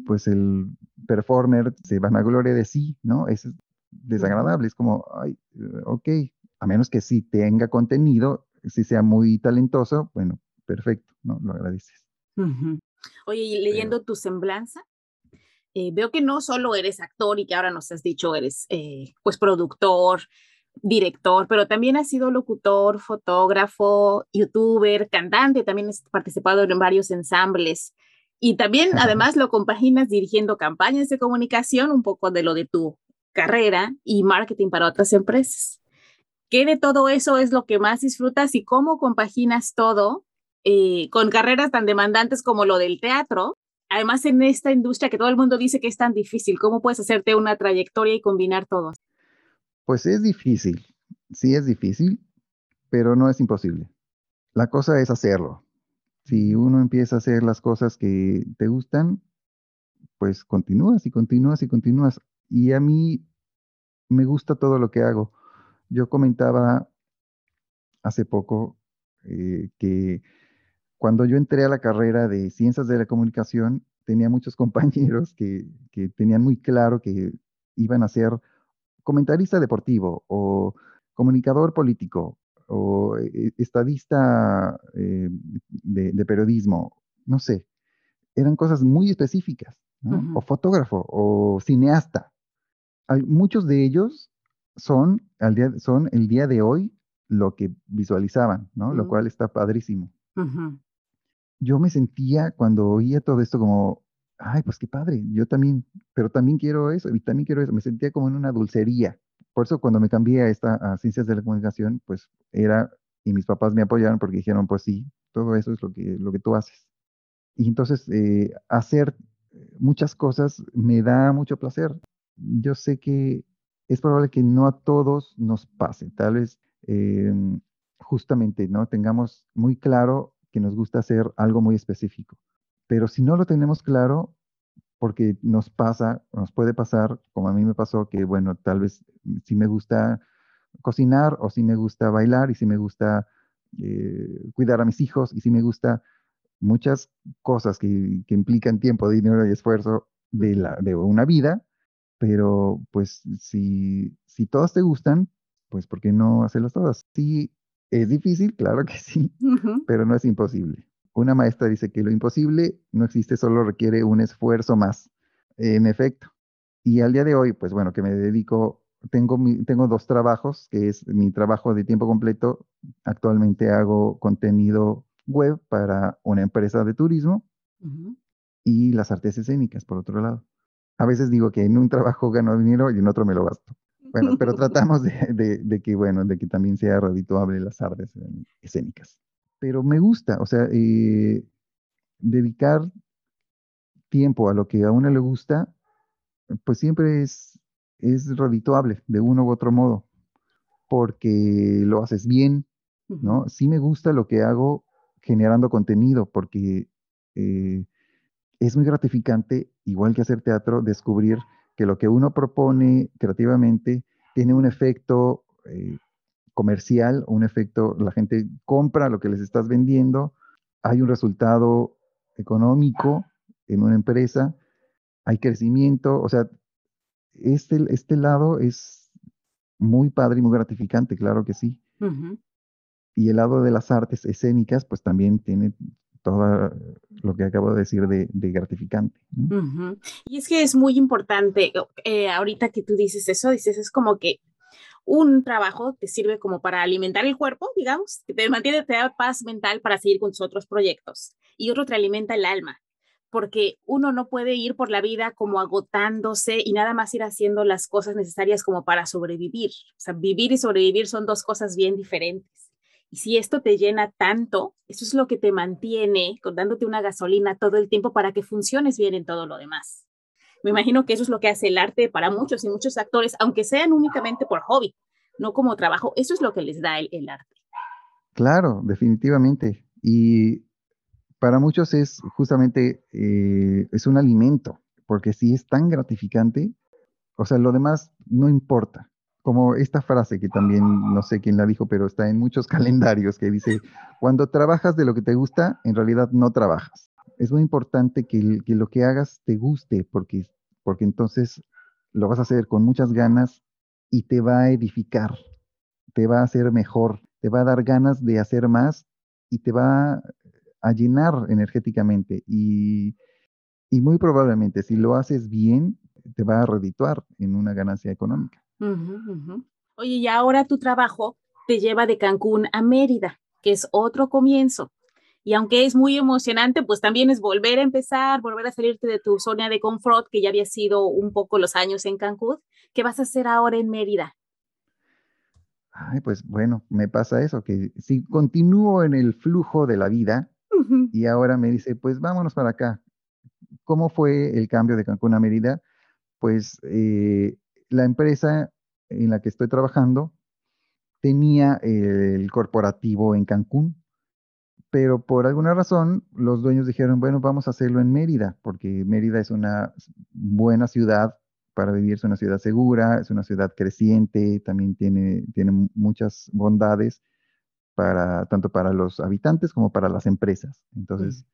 pues el performer se vanagloria de sí, ¿no? Es desagradable, es como, ay, ok, a menos que sí tenga contenido, si sea muy talentoso, bueno, perfecto, ¿no? Lo agradeces. Oye, y leyendo tu semblanza, eh, veo que no solo eres actor y que ahora nos has dicho eres eh, pues productor, director, pero también has sido locutor, fotógrafo, youtuber, cantante, también has participado en varios ensambles y también además lo compaginas dirigiendo campañas de comunicación, un poco de lo de tu carrera y marketing para otras empresas. ¿Qué de todo eso es lo que más disfrutas y cómo compaginas todo eh, con carreras tan demandantes como lo del teatro. Además, en esta industria que todo el mundo dice que es tan difícil, ¿cómo puedes hacerte una trayectoria y combinar todo? Pues es difícil, sí es difícil, pero no es imposible. La cosa es hacerlo. Si uno empieza a hacer las cosas que te gustan, pues continúas y continúas y continúas. Y a mí me gusta todo lo que hago. Yo comentaba hace poco eh, que cuando yo entré a la carrera de ciencias de la comunicación, tenía muchos (laughs) compañeros que, tenían muy claro que iban a ser comentarista deportivo o comunicador político o eh, estadista eh, de, periodismo, no sé, eran cosas muy específicas, o fotógrafo o cineasta. muchos de ellos son, al día, son el día de hoy lo que visualizaban, ¿no? Lo cual está padrísimo yo me sentía cuando oía todo esto como, ay, pues qué padre, yo también, pero también quiero eso, y también quiero eso, me sentía como en una dulcería. Por eso cuando me cambié a esta a ciencias de la comunicación, pues era, y mis papás me apoyaron porque dijeron, pues sí, todo eso es lo que, lo que tú haces. Y entonces eh, hacer muchas cosas me da mucho placer. Yo sé que es probable que no a todos nos pase, tal vez em, justamente no tengamos muy claro que nos gusta hacer algo muy específico. Pero si no lo tenemos claro, porque nos pasa, nos puede pasar, como a mí me pasó, que bueno, tal vez si me gusta cocinar o si me gusta bailar y si me gusta eh, cuidar a mis hijos y si me gusta muchas cosas que, implican tiempo, dinero y esfuerzo de una vida, pero pues si, si todas te gustan, pues ¿por qué no hacerlas todas? Sí, es difícil, (laughs) claro que sí, pero no es imposible. Una maestra dice que lo imposible no existe, solo requiere un esfuerzo más. En efecto. Y al día de hoy, pues bueno, que me dedico, tengo, tengo dos trabajos, que es mi trabajo de tiempo completo. Actualmente hago contenido web para una empresa de turismo y las artes escénicas, por otro lado. A veces digo que en un trabajo gano dinero y en otro me lo gasto. Bueno, pero (laughs) tratamos de, que, bueno, de que también sea redituable las artes escénicas. Pero me gusta, o sea, eh, dedicar tiempo a lo que a uno le gusta, pues siempre es, es redituable de uno u otro modo, porque lo haces bien, ¿no? Sí me gusta lo que hago generando contenido, porque eh, es muy gratificante, igual que hacer teatro, descubrir que lo que uno propone creativamente tiene un efecto eh, comercial, un efecto, la gente compra lo que les estás vendiendo, hay un resultado económico en una empresa, hay crecimiento, o sea, este, este lado es muy padre y muy gratificante, claro que sí. Y el lado de las artes escénicas, pues también tiene todo lo que acabo de decir de, gratificante. Y es que es muy importante, eh, ahorita que tú dices eso, dices, es como que un trabajo te sirve como para alimentar el cuerpo, digamos, que te mantiene, te da paz mental para seguir con tus otros proyectos, y otro te alimenta el alma, porque uno no puede ir por la vida como agotándose y nada más ir haciendo las cosas necesarias como para sobrevivir. O sea, vivir y sobrevivir son dos cosas bien diferentes. Y si esto te llena tanto, eso es lo que te mantiene dándote una gasolina todo el tiempo para que funciones bien en todo lo demás. Me imagino que eso es lo que hace el arte para muchos y muchos actores, aunque sean únicamente por hobby, no como trabajo. Eso es lo que les da el, arte. Claro, definitivamente. Y para muchos es justamente, eh, es un alimento, porque si es tan gratificante, o sea, lo demás no importa como esta frase que también no sé quién la dijo, pero está en muchos (laughs) calendarios que dice, cuando trabajas de lo que te gusta, en realidad no trabajas. Es muy importante que, lo que hagas te guste, porque, porque entonces lo vas a hacer con muchas ganas y te va a edificar, te va a hacer mejor, te va a dar ganas de hacer más y te va a llenar energéticamente. Y, y muy probablemente si lo haces bien, te va a redituar en una ganancia económica. Oye, y ahora tu trabajo te lleva de Cancún a Mérida, que es otro comienzo. Y aunque es muy emocionante, pues también es volver a empezar, volver a salirte de tu zona de confort, que ya había sido un poco los años en Cancún. ¿Qué vas a hacer ahora en Mérida? Ay, pues bueno, me pasa eso, que si continúo en el flujo de la vida y ahora me dice, pues vámonos para acá. ¿Cómo fue el cambio de Cancún a Mérida? Pues eh, la empresa en la que estoy trabajando tenía el corporativo en Cancún, pero por alguna razón los dueños dijeron, bueno, vamos a hacerlo en Mérida, porque Mérida es una buena ciudad para vivir, es una ciudad segura, es una ciudad creciente, también tiene, tiene muchas bondades para, tanto para los habitantes como para las empresas. Entonces,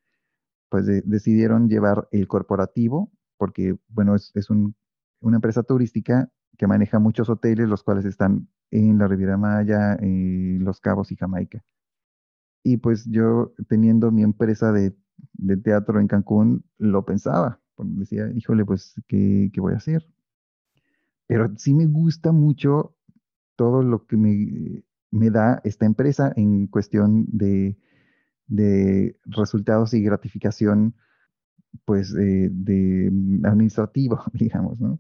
pues decidieron llevar el corporativo, porque, bueno, es, es un una empresa turística que maneja muchos hoteles, los cuales están en la Riviera Maya, en Los Cabos y Jamaica. Y pues yo teniendo mi empresa de, teatro en Cancún, lo pensaba, decía, híjole, pues, ¿qué, voy a hacer? Pero sí me gusta mucho todo lo que me, me da esta empresa en cuestión de, de resultados y gratificación pues, de administrativo, (laughs) digamos, ¿no?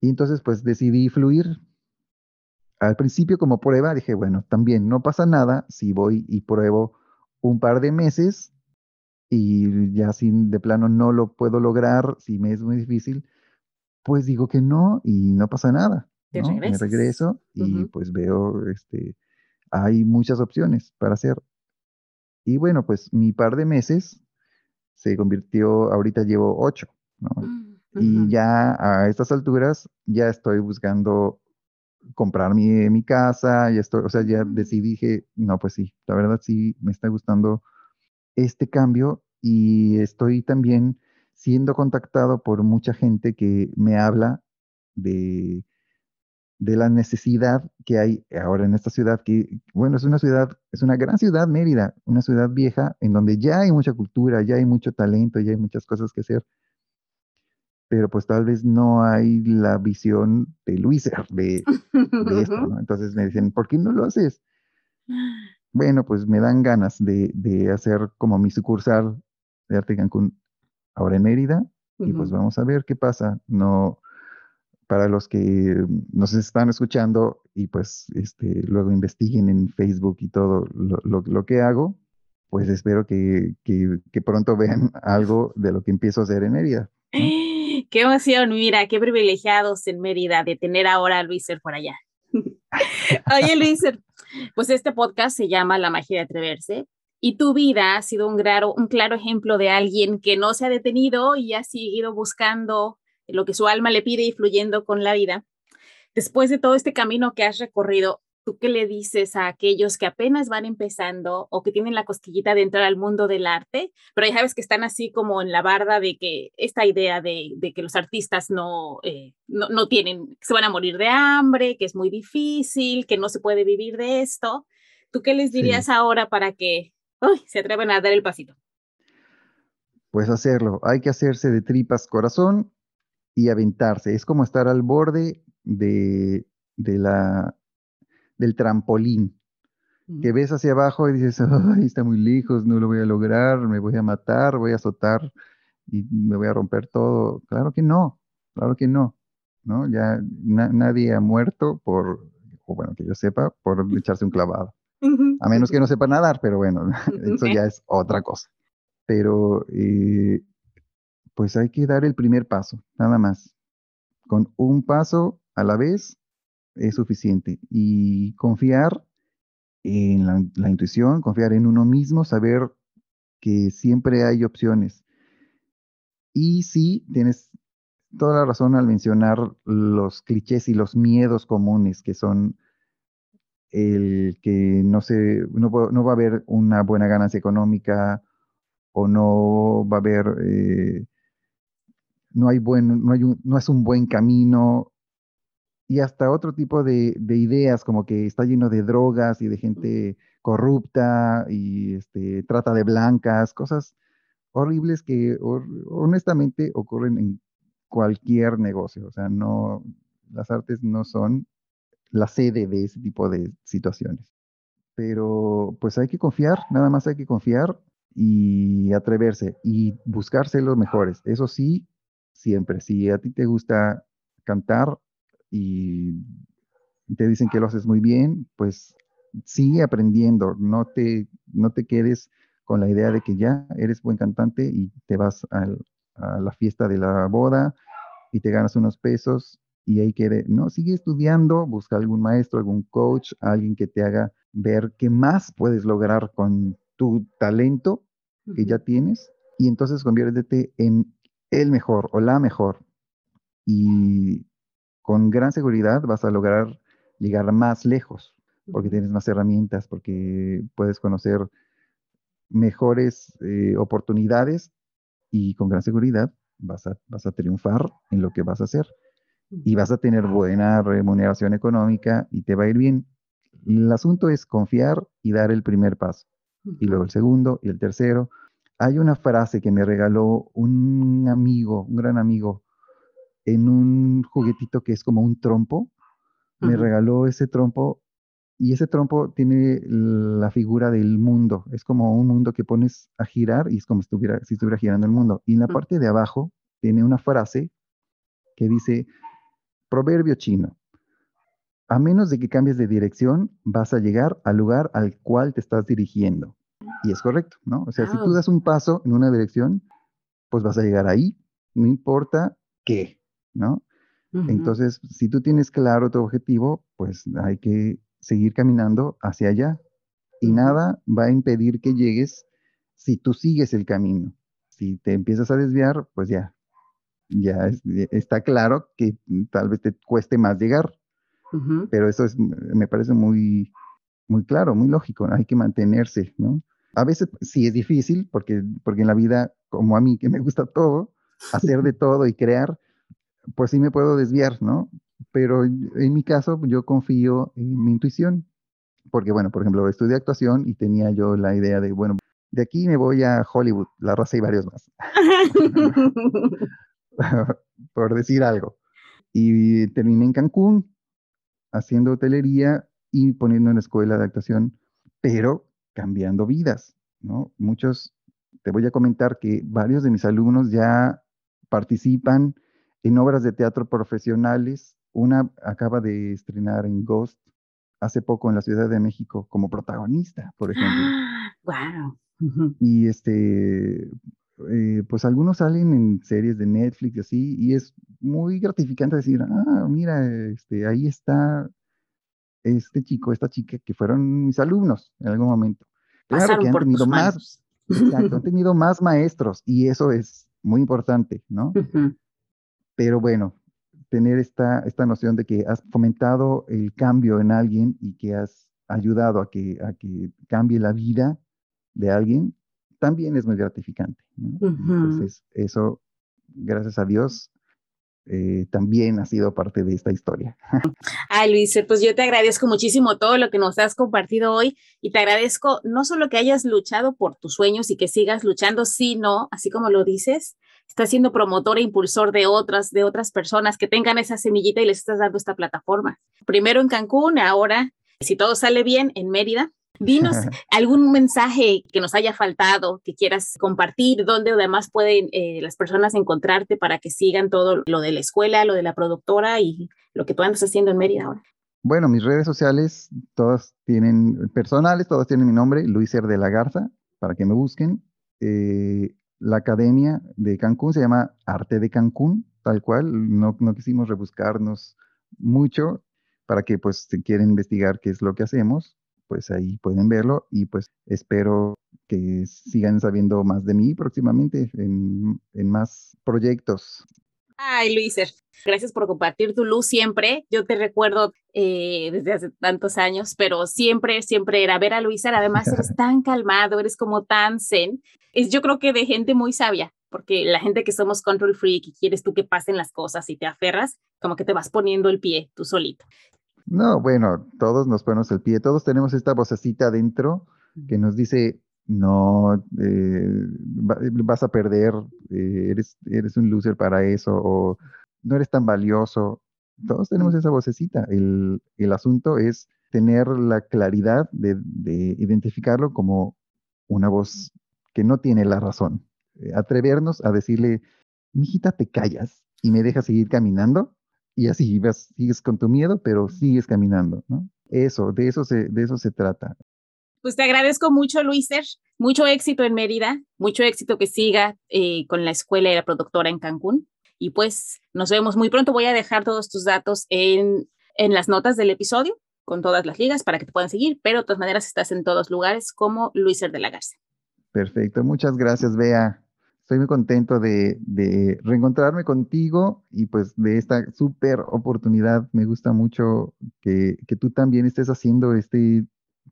Y entonces, pues, decidí fluir. Al principio, como prueba, dije, bueno, también no pasa nada si voy y pruebo un par de meses y ya sin de plano no lo puedo lograr, si me es muy difícil, pues digo que no y no pasa nada. ¿no? Me regreso y pues veo, este, hay muchas opciones para hacer. Y bueno, pues mi par de meses se convirtió, ahorita llevo ocho, ¿no? Mm, y ya a estas alturas ya estoy buscando comprar mi, mi casa, ya estoy, o sea, ya mm. decidí, dije, no, pues sí, la verdad sí me está gustando este cambio y estoy también siendo contactado por mucha gente que me habla de de la necesidad que hay ahora en esta ciudad, que, bueno, es una ciudad, es una gran ciudad, Mérida, una ciudad vieja, en donde ya hay mucha cultura, ya hay mucho talento, ya hay muchas cosas que hacer, pero pues tal vez no hay la visión de Luis de, de esto, ¿no? Entonces me dicen, ¿por qué no lo haces? Bueno, pues me dan ganas de, de hacer como mi sucursal de Arte Cancún ahora en Mérida, y pues vamos a ver qué pasa. No, para los que nos están escuchando y pues este, luego investiguen en Facebook y todo lo, que hago, pues espero que, pronto vean algo de lo que empiezo a hacer en Mérida. (gasps) Qué emoción, mira, qué privilegiados en Mérida de tener ahora a Luiser por allá. (laughs) Oye, Luiser, pues este podcast se llama La magia de atreverse y tu vida ha sido un claro, un claro ejemplo de alguien que no se ha detenido y ha seguido buscando lo que su alma le pide y fluyendo con la vida. Después de todo este camino que has recorrido, ¿tú qué le dices a aquellos que apenas van empezando o que tienen la cosquillita de entrar al mundo del arte, pero ya sabes que están así como en la barda de que esta idea de, que los artistas no, eh, no, no, tienen, se van a morir de hambre, que es muy difícil, que no se puede vivir de esto? ¿Tú qué les dirías ahora para que se atrevan a dar el pasito? Pues hacerlo, hay que hacerse de tripas corazón y aventarse. Es como estar al borde de, de la del trampolín, que ves hacia abajo y dices, ay, está muy lejos, no lo voy a lograr, me voy a matar, voy a azotar y me voy a romper todo. Claro que no, claro que no, ¿no? Ya nadie ha muerto por, o bueno, que yo sepa, por (laughs) echarse un clavado. A menos que no sepa nadar, pero bueno, (laughs) eso ya es otra cosa. Pero eh, pues hay que dar el primer paso, nada más. Con un paso a la vez es suficiente. Y confiar en la, intuición, confiar en uno mismo, saber que siempre hay opciones. Y sí, tienes toda la razón al mencionar los clichés y los miedos comunes que son el que no, se, no, va a haber una buena ganancia económica o no va a haber, eh, no, hay buen, no, hay no es un buen camino y hasta otro tipo de, ideas, como que está lleno de drogas y de gente corrupta y este, trata de blancas, cosas horribles que honestamente ocurren en cualquier negocio. O sea, no, las artes no son la sede de ese tipo de situaciones. Pero pues hay que confiar, nada más hay que confiar y atreverse y buscarse los mejores. Eso sí, siempre. Si a ti te gusta cantar, y te dicen que lo haces muy bien, pues sigue aprendiendo, no te, no te quedes con la idea de que ya eres buen cantante y te vas a la fiesta de la boda y te ganas unos pesos y ahí quede. No, sigue estudiando, busca algún maestro, algún coach, alguien que te haga ver qué más puedes lograr con tu talento que ya tienes y entonces conviértete en el mejor o la mejor. Y con gran seguridad vas a lograr llegar más lejos, porque tienes más herramientas, porque puedes conocer mejores eh, oportunidades y con gran seguridad vas a, vas a triunfar en lo que vas a hacer y vas a tener buena remuneración económica y te va a ir bien. El asunto es confiar y dar el primer paso, y luego el segundo y el tercero. Hay una frase que me regaló un amigo, un gran amigo, en un juguetito que es como un trompo. Me regaló ese trompo y ese trompo tiene la figura del mundo. Es como un mundo que pones a girar y es como si estuviera, si estuviera girando el mundo. Y en la parte de abajo tiene una frase que dice, proverbio chino, a menos de que cambies de dirección, vas a llegar al lugar al cual te estás dirigiendo. Y es correcto, ¿no? O sea, si tú das un paso en una dirección, pues vas a llegar ahí, no importa qué. ¿no? Entonces, si tú tienes claro tu objetivo, pues hay que seguir caminando hacia allá. Y nada va a impedir que llegues si tú sigues el camino. Si te empiezas a desviar, pues ya, ya está claro que tal vez te cueste más llegar. Pero eso es, me parece muy, muy claro, muy lógico. Hay que mantenerse, ¿no? A veces sí es difícil, porque, porque en la vida, como a mí que me gusta todo, hacer de todo y crear, pues sí me puedo desviar, ¿no? Pero en mi caso yo confío en mi intuición, porque bueno, por ejemplo, estudié actuación y tenía yo la idea de, bueno, de aquí me voy a Hollywood, La Rosa y varios más, (laughs) por decir algo. Y terminé en Cancún haciendo hotelería y poniendo en la escuela de actuación, pero cambiando vidas, ¿no? Muchos, te voy a comentar que varios de mis alumnos ya participan en obras de teatro profesionales. Una acaba de estrenar en Ghost hace poco en la Ciudad de México como protagonista, por ejemplo. ¡Wow! Y este, eh, pues algunos salen en series de Netflix y así, y es muy gratificante decir, ah, mira, este, ahí está este chico, esta chica que fueron mis alumnos en algún momento. Claro que han tenido más, han (laughs) tenido más maestros y eso es muy importante, ¿no? Pero bueno, tener esta, esta noción de que has fomentado el cambio en alguien y que has ayudado a que, a que cambie la vida de alguien, también es muy gratificante. Entonces, eso, gracias a Dios, eh, también ha sido parte de esta historia. (laughs) Ay, Luis, pues yo te agradezco muchísimo todo lo que nos has compartido hoy y te agradezco no solo que hayas luchado por tus sueños y que sigas luchando, sino, así como lo dices, estás siendo promotor e impulsor de otras, de otras personas que tengan esa semillita y les estás dando esta plataforma. Primero en Cancún, ahora, si todo sale bien, en Mérida. Dinos (laughs) algún mensaje que nos haya faltado, que quieras compartir, dónde además pueden eh, las personas encontrarte para que sigan todo lo de la escuela, lo de la productora y lo que tú andas haciendo en Mérida ahora. Bueno, mis redes sociales, todas tienen personales, todas tienen mi nombre, Luis Er de la Garza, para que me busquen. Eh, la academia de Cancún se llama Arte de Cancún, tal cual. No, no quisimos rebuscarnos mucho para que, pues, si quieren investigar qué es lo que hacemos, pues ahí pueden verlo y pues espero que sigan sabiendo más de mí próximamente en, en más proyectos. Ay, Luiser, gracias por compartir tu luz siempre. Yo te recuerdo eh, desde hace tantos años, pero siempre, siempre era ver a Luiser. Además, eres (laughs) tan calmado, eres como tan zen. Es yo creo que de gente muy sabia, porque la gente que somos control freak y quieres tú que pasen las cosas y te aferras, como que te vas poniendo el pie tú solito. No, bueno, todos nos ponemos el pie, todos tenemos esta vocecita dentro que nos dice, no, eh, vas a perder, eh, eres, eres un loser para eso, o no eres tan valioso. Todos tenemos esa vocecita. El, asunto es tener la claridad de, identificarlo como una voz que no tiene la razón. Eh, atrevernos a decirle, mijita, te callas y me dejas seguir caminando y así vas, sigues con tu miedo, pero sigues caminando, ¿no? Eso, de eso se, de eso se trata. Pues te agradezco mucho, Luiser. Mucho éxito en Mérida, mucho éxito que siga eh, con la escuela y la productora en Cancún. Y pues nos vemos muy pronto. Voy a dejar todos tus datos en, en las notas del episodio con todas las ligas para que te puedan seguir, pero de todas maneras estás en todos lugares como Luiser de la Garza. Perfecto, muchas gracias, Bea estoy muy contento de, reencontrarme contigo y pues de esta súper oportunidad. Me gusta mucho que, tú también estés haciendo este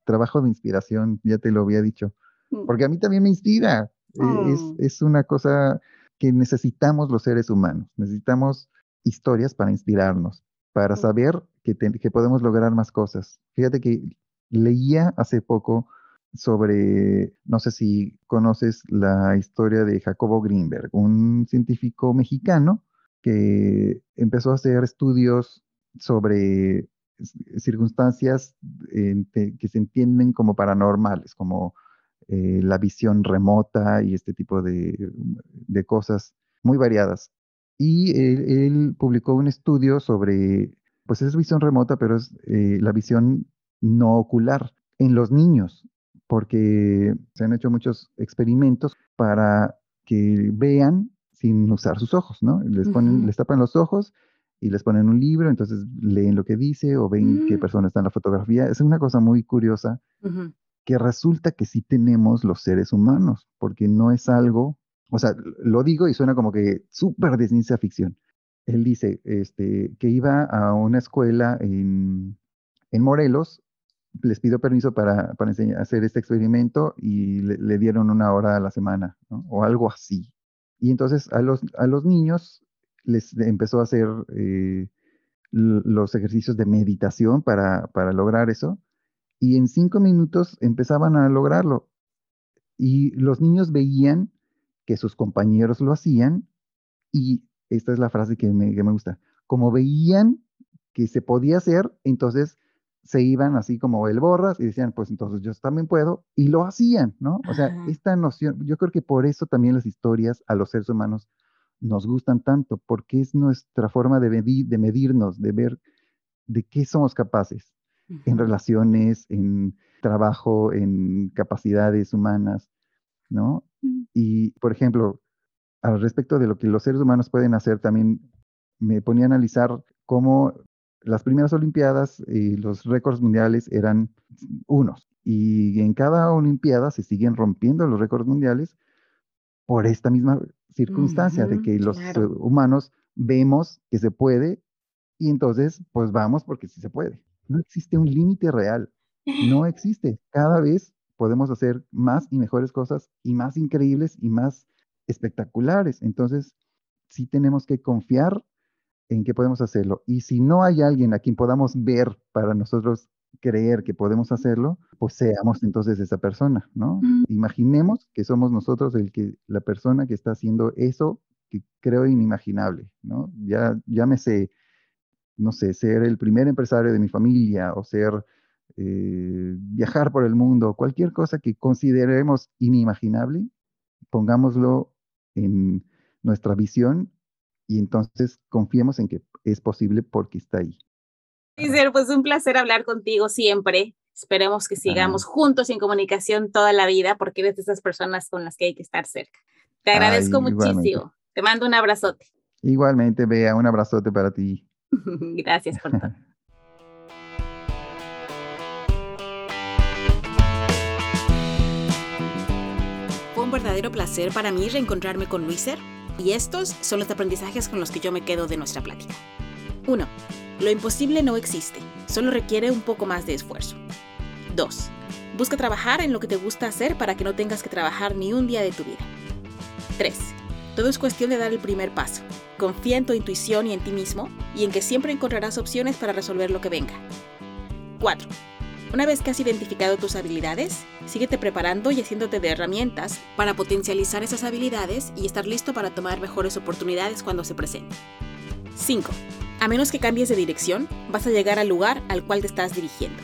trabajo de inspiración, ya te lo había dicho, mm. porque a mí también me inspira. E, mm. Es, una cosa que necesitamos los seres humanos, necesitamos historias para inspirarnos, para mm. saber que, que podemos lograr más cosas. Fíjate que leía hace poco sobre, no sé si conoces la historia de Jacobo Greenberg, un científico mexicano que empezó a hacer estudios sobre circunstancias que se entienden como paranormales, como eh, la visión remota y este tipo de, cosas muy variadas. Y él, publicó un estudio sobre, pues es visión remota, pero es eh, la visión no ocular en los niños porque se han hecho muchos experimentos para que vean sin usar sus ojos, ¿no? Les, ponen, les tapan los ojos y les ponen un libro, entonces leen lo que dice o ven qué mm. persona está en la fotografía. Es una cosa muy curiosa que resulta que sí tenemos los seres humanos, porque no es algo, o sea, lo digo y suena como que súper de ciencia ficción. Él dice este, que iba a una escuela en, en Morelos les pido permiso para, para hacer este experimento y le, dieron una hora a la semana, o algo así. Y entonces a los, a los niños les empezó a hacer eh, los ejercicios de meditación para, para lograr eso, y en cinco minutos empezaban a lograrlo. Y los niños veían que sus compañeros lo hacían, y esta es la frase que me, que me gusta, como veían que se podía hacer, entonces se iban así como el borras y decían, pues entonces yo también puedo, y lo hacían, ¿no? O sea, esta noción, yo creo que por eso también las historias a los seres humanos nos gustan tanto, porque es nuestra forma de, medir, de medirnos, de ver de qué somos capaces en relaciones, en trabajo, en capacidades humanas, ¿no? Mm. Y, por ejemplo, al respecto de lo que los seres humanos pueden hacer, también me ponía a analizar cómo las primeras Olimpiadas y los récords mundiales eran unos. Y en cada Olimpiada se siguen rompiendo los récords mundiales por esta misma circunstancia de que los humanos vemos que se puede Y entonces, pues vamos porque sí se puede. No existe un límite real. No (laughs) existe. Cada vez podemos hacer más y mejores cosas y más increíbles y más espectaculares. Entonces, sí tenemos que confiar en que podemos hacerlo. Y si no hay alguien a quien podamos ver para nosotros creer que podemos hacerlo, pues seamos entonces esa persona, ¿no? Imaginemos que somos nosotros el que, la persona que está haciendo eso que creo inimaginable, ¿no? Ya, llámese, no sé, ser el primer empresario de mi familia o ser, eh, viajar por el mundo, cualquier cosa que consideremos inimaginable, pongámoslo en nuestra visión y entonces confiemos en que es posible porque está ahí. Lizer, pues un placer hablar contigo siempre. Esperemos que sigamos juntos en comunicación toda la vida porque eres de esas personas con las que hay que estar cerca. Te agradezco muchísimo. Te mando un abrazote. Igualmente, Bea, un abrazote para ti. (laughs) Gracias por todo. (laughs) Fue un verdadero placer para mí reencontrarme con Luiser y estos son los aprendizajes con los que yo me quedo de nuestra plática. 1. Lo imposible no existe, solo requiere un poco más de esfuerzo. 2. Busca trabajar en lo que te gusta hacer para que no tengas que trabajar ni un día de tu vida. 3. Todo es cuestión de dar el primer paso. Confía en tu intuición y en ti mismo y en que siempre encontrarás opciones para resolver lo que venga. 4. Una vez que has identificado tus habilidades, síguete preparando y haciéndote de herramientas para potencializar esas habilidades y estar listo para tomar mejores oportunidades cuando se presenten. 5. A menos que cambies de dirección, vas a llegar al lugar al cual te estás dirigiendo.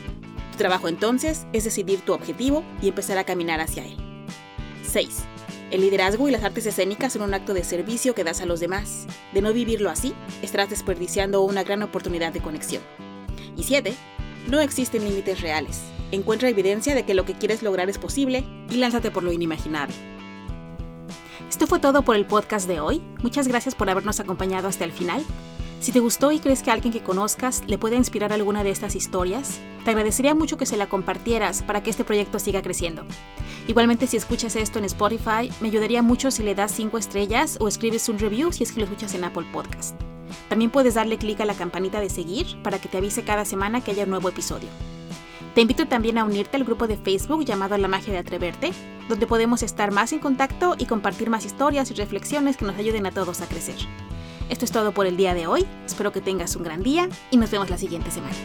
Tu trabajo entonces es decidir tu objetivo y empezar a caminar hacia él. 6. El liderazgo y las artes escénicas son un acto de servicio que das a los demás. De no vivirlo así, estarás desperdiciando una gran oportunidad de conexión. Y 7. No existen límites reales. Encuentra evidencia de que lo que quieres lograr es posible y lánzate por lo inimaginable. Esto fue todo por el podcast de hoy. Muchas gracias por habernos acompañado hasta el final. Si te gustó y crees que alguien que conozcas le puede inspirar alguna de estas historias, te agradecería mucho que se la compartieras para que este proyecto siga creciendo. Igualmente, si escuchas esto en Spotify, me ayudaría mucho si le das 5 estrellas o escribes un review si es que lo escuchas en Apple Podcast. También puedes darle clic a la campanita de seguir para que te avise cada semana que haya un nuevo episodio. Te invito también a unirte al grupo de Facebook llamado La Magia de Atreverte, donde podemos estar más en contacto y compartir más historias y reflexiones que nos ayuden a todos a crecer. Esto es todo por el día de hoy. Espero que tengas un gran día y nos vemos la siguiente semana.